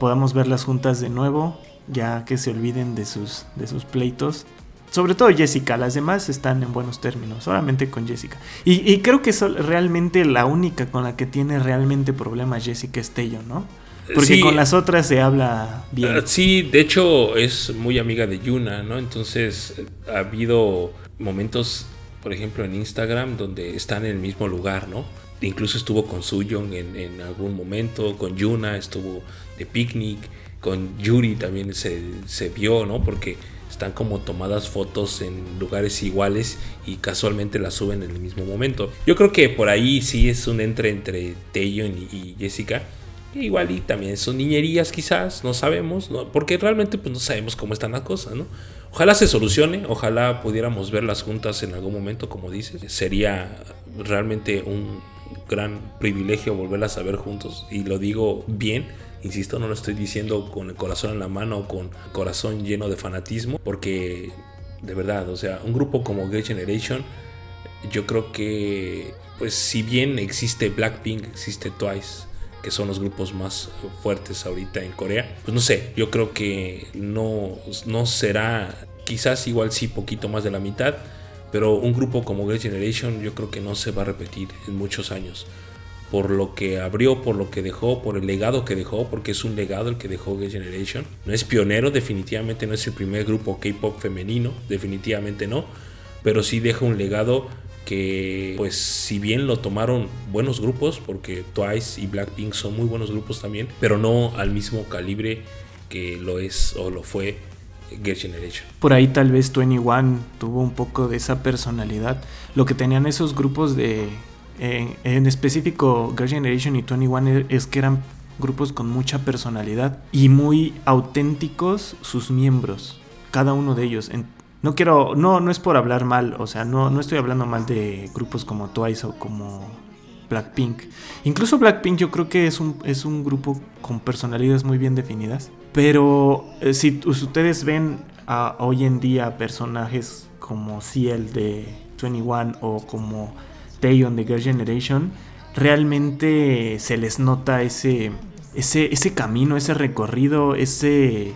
podamos verlas juntas de nuevo ya que se olviden de sus, de sus pleitos. Sobre todo Jessica, las demás están en buenos términos, solamente con Jessica. Y, creo que es realmente la única con la que tiene realmente problemas Jessica Estello, ¿no? Porque con las otras se habla bien. Ah, sí, de hecho es muy amiga de Yuna, ¿no? Entonces ha habido momentos, por ejemplo, en Instagram donde están en el mismo lugar, ¿no? Incluso estuvo con Suyong en, en algún momento, con Yuna estuvo de picnic con Yuri también se, se vio, ¿no? Porque están como tomadas fotos en lugares iguales y casualmente las suben en el mismo momento. Yo creo que por ahí sí es un entre entre Taeyeon y, Jessica. Igual y también son niñerías quizás, no sabemos, ¿no? porque realmente pues no sabemos cómo están las cosas, ¿no? Ojalá se solucione, ojalá pudiéramos verlas juntas en algún momento, como dices. Sería realmente un gran privilegio volverlas a ver juntos y lo digo bien Insisto, no lo estoy diciendo con el corazón en la mano o con corazón lleno de fanatismo, porque de verdad, o sea, un grupo como Great Generation, yo creo que, pues si bien existe Blackpink, existe Twice, que son los grupos más fuertes ahorita en Corea, pues no sé, yo creo que no, no será, quizás igual sí, poquito más de la mitad, pero un grupo como Great Generation yo creo que no se va a repetir en muchos años por lo que abrió, por lo que dejó, por el legado que dejó, porque es un legado el que dejó Gay Generation. No es pionero, definitivamente no es el primer grupo K-pop femenino, definitivamente no, pero sí deja un legado que, pues, si bien lo tomaron buenos grupos, porque Twice y Blackpink son muy buenos grupos también, pero no al mismo calibre que lo es o lo fue Girl Generation. Por ahí tal vez 21 tuvo un poco de esa personalidad. Lo que tenían esos grupos de en, específico, Girl Generation y 21 e, es que eran grupos con mucha personalidad y muy auténticos sus miembros, cada uno de ellos. no quiero, no, no es por hablar mal, o sea, no, no estoy hablando mal de grupos como Twice o como Blackpink. Incluso Blackpink yo creo que es un, es un grupo con personalidades muy bien definidas. Pero eh, si ustedes ven hoy en día personajes como Ciel de 21 o como Taeyeon de Girl Generation, realmente se les nota ese, ese, ese camino, ese recorrido, ese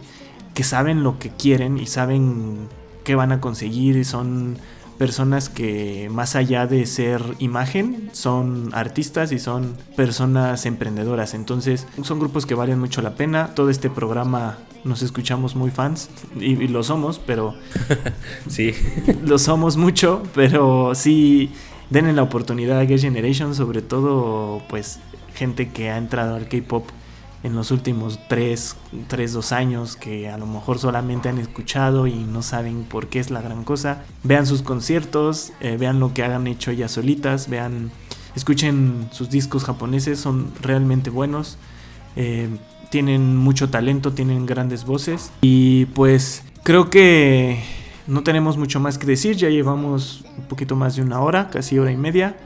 que saben lo que quieren y saben qué van a conseguir y son personas que más allá de ser imagen son artistas y son personas emprendedoras. Entonces son grupos que valen mucho la pena. Todo este programa nos escuchamos muy fans y, y lo somos pero sí. lo somos mucho pero sí denle la oportunidad a Gay Generation, sobre todo pues gente que ha entrado al K-pop en los últimos 3, 3, 2 años que a lo mejor solamente han escuchado y no saben por qué es la gran cosa. Vean sus conciertos, eh, vean lo que hagan hecho ellas solitas, vean, escuchen sus discos japoneses, son realmente buenos. Eh, tienen mucho talento, tienen grandes voces y pues creo que no tenemos mucho más que decir, ya llevamos un poquito más de una hora, casi hora y media.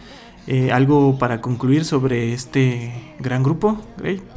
Eh, ¿Algo para concluir sobre este gran grupo?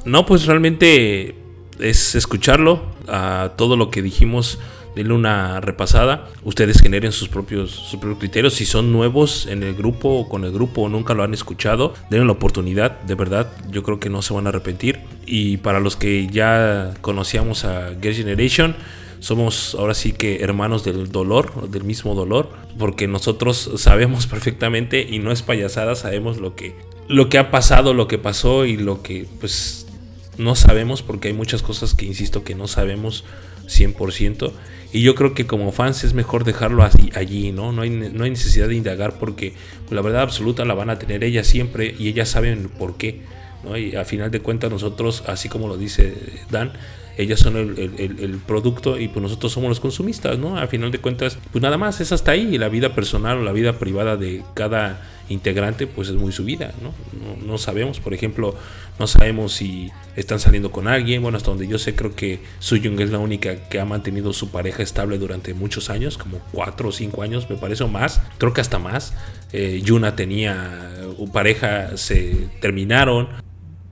No, pues realmente es escucharlo, a todo lo que dijimos, denle una repasada. Ustedes generen sus propios, sus propios criterios. Si son nuevos en el grupo o con el grupo o nunca lo han escuchado, denle la oportunidad. De verdad, yo creo que no se van a arrepentir. Y para los que ya conocíamos a Get Generation, somos ahora sí que hermanos del dolor, del mismo dolor, porque nosotros sabemos perfectamente y no es payasada, sabemos lo que lo que ha pasado, lo que pasó y lo que pues no sabemos porque hay muchas cosas que insisto que no sabemos 100% y yo creo que como fans es mejor dejarlo allí, ¿no? No hay, no hay necesidad de indagar porque la verdad absoluta la van a tener ellas siempre y ellas saben por qué, ¿no? Y a final de cuentas nosotros, así como lo dice Dan, ellas son el, producto y pues nosotros somos los consumistas, ¿no? A final de cuentas, pues nada más es hasta ahí la vida personal o la vida privada de cada integrante pues es muy subida, ¿no? ¿no? sabemos, por ejemplo, no sabemos si están saliendo con alguien, bueno, hasta donde yo sé creo que Suyung es la única que ha mantenido su pareja estable durante muchos años, como cuatro o cinco años me parece o más, creo que hasta más. Eh, Yuna tenía pareja, se terminaron,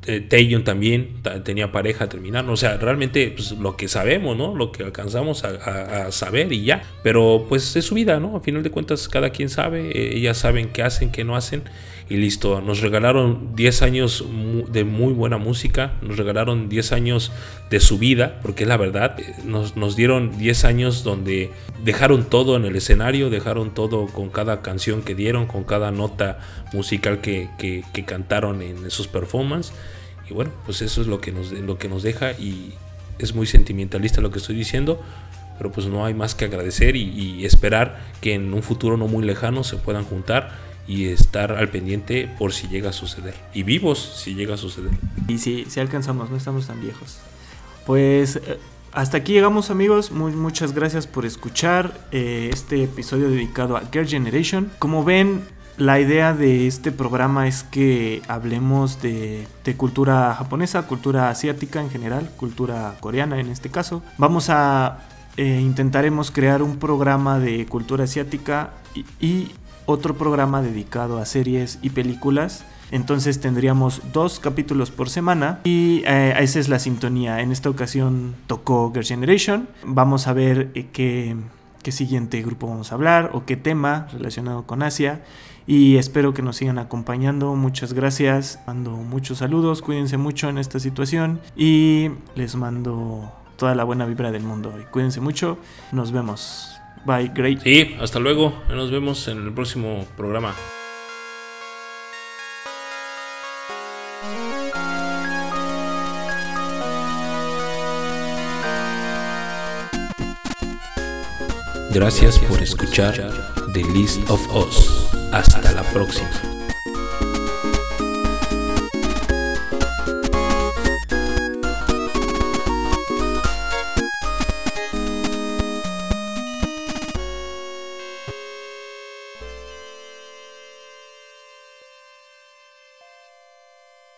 eh, también tenía pareja, terminaron. O sea, realmente pues, lo que sabemos, ¿no? Lo que alcanzamos a, saber y ya. Pero pues es su vida, ¿no? A final de cuentas, cada quien sabe. Eh, ellas saben qué hacen, qué no hacen. Y listo. Nos regalaron 10 años de muy buena música. Nos regalaron 10 años de su vida. Porque es la verdad. Eh, nos, nos dieron 10 años donde dejaron todo en el escenario. Dejaron todo con cada canción que dieron. Con cada nota musical que, que, que cantaron en sus performances. Y bueno, pues eso es lo que nos, lo que nos deja y es muy sentimentalista lo que estoy diciendo, pero pues no hay más que agradecer y, esperar que en un futuro no muy lejano se puedan juntar y estar al pendiente por si llega a suceder. Y vivos si llega a suceder. Y si, alcanzamos, no estamos tan viejos. Pues eh, hasta aquí llegamos amigos, muchas gracias por escuchar eh, este episodio dedicado a Girl Generation. Como ven, la idea de este programa es que hablemos de, cultura japonesa, cultura asiática en general, cultura coreana en este caso. Vamos a eh, intentaremos crear un programa de cultura asiática y, otro programa dedicado a series y películas. Entonces tendríamos dos capítulos por semana y eh, esa es la sintonía. En esta ocasión tocó Girl Generation. Vamos a ver eh, qué, qué siguiente grupo vamos a hablar o qué tema relacionado con Asia y espero que nos sigan acompañando. Muchas gracias, mando muchos saludos, cuídense mucho en esta situación y les mando toda la buena vibra del mundo. Y cuídense mucho, nos vemos. Bye, great. Sí, hasta luego, nos vemos en el próximo programa. Gracias por escuchar The List of Us. Hasta la próxima.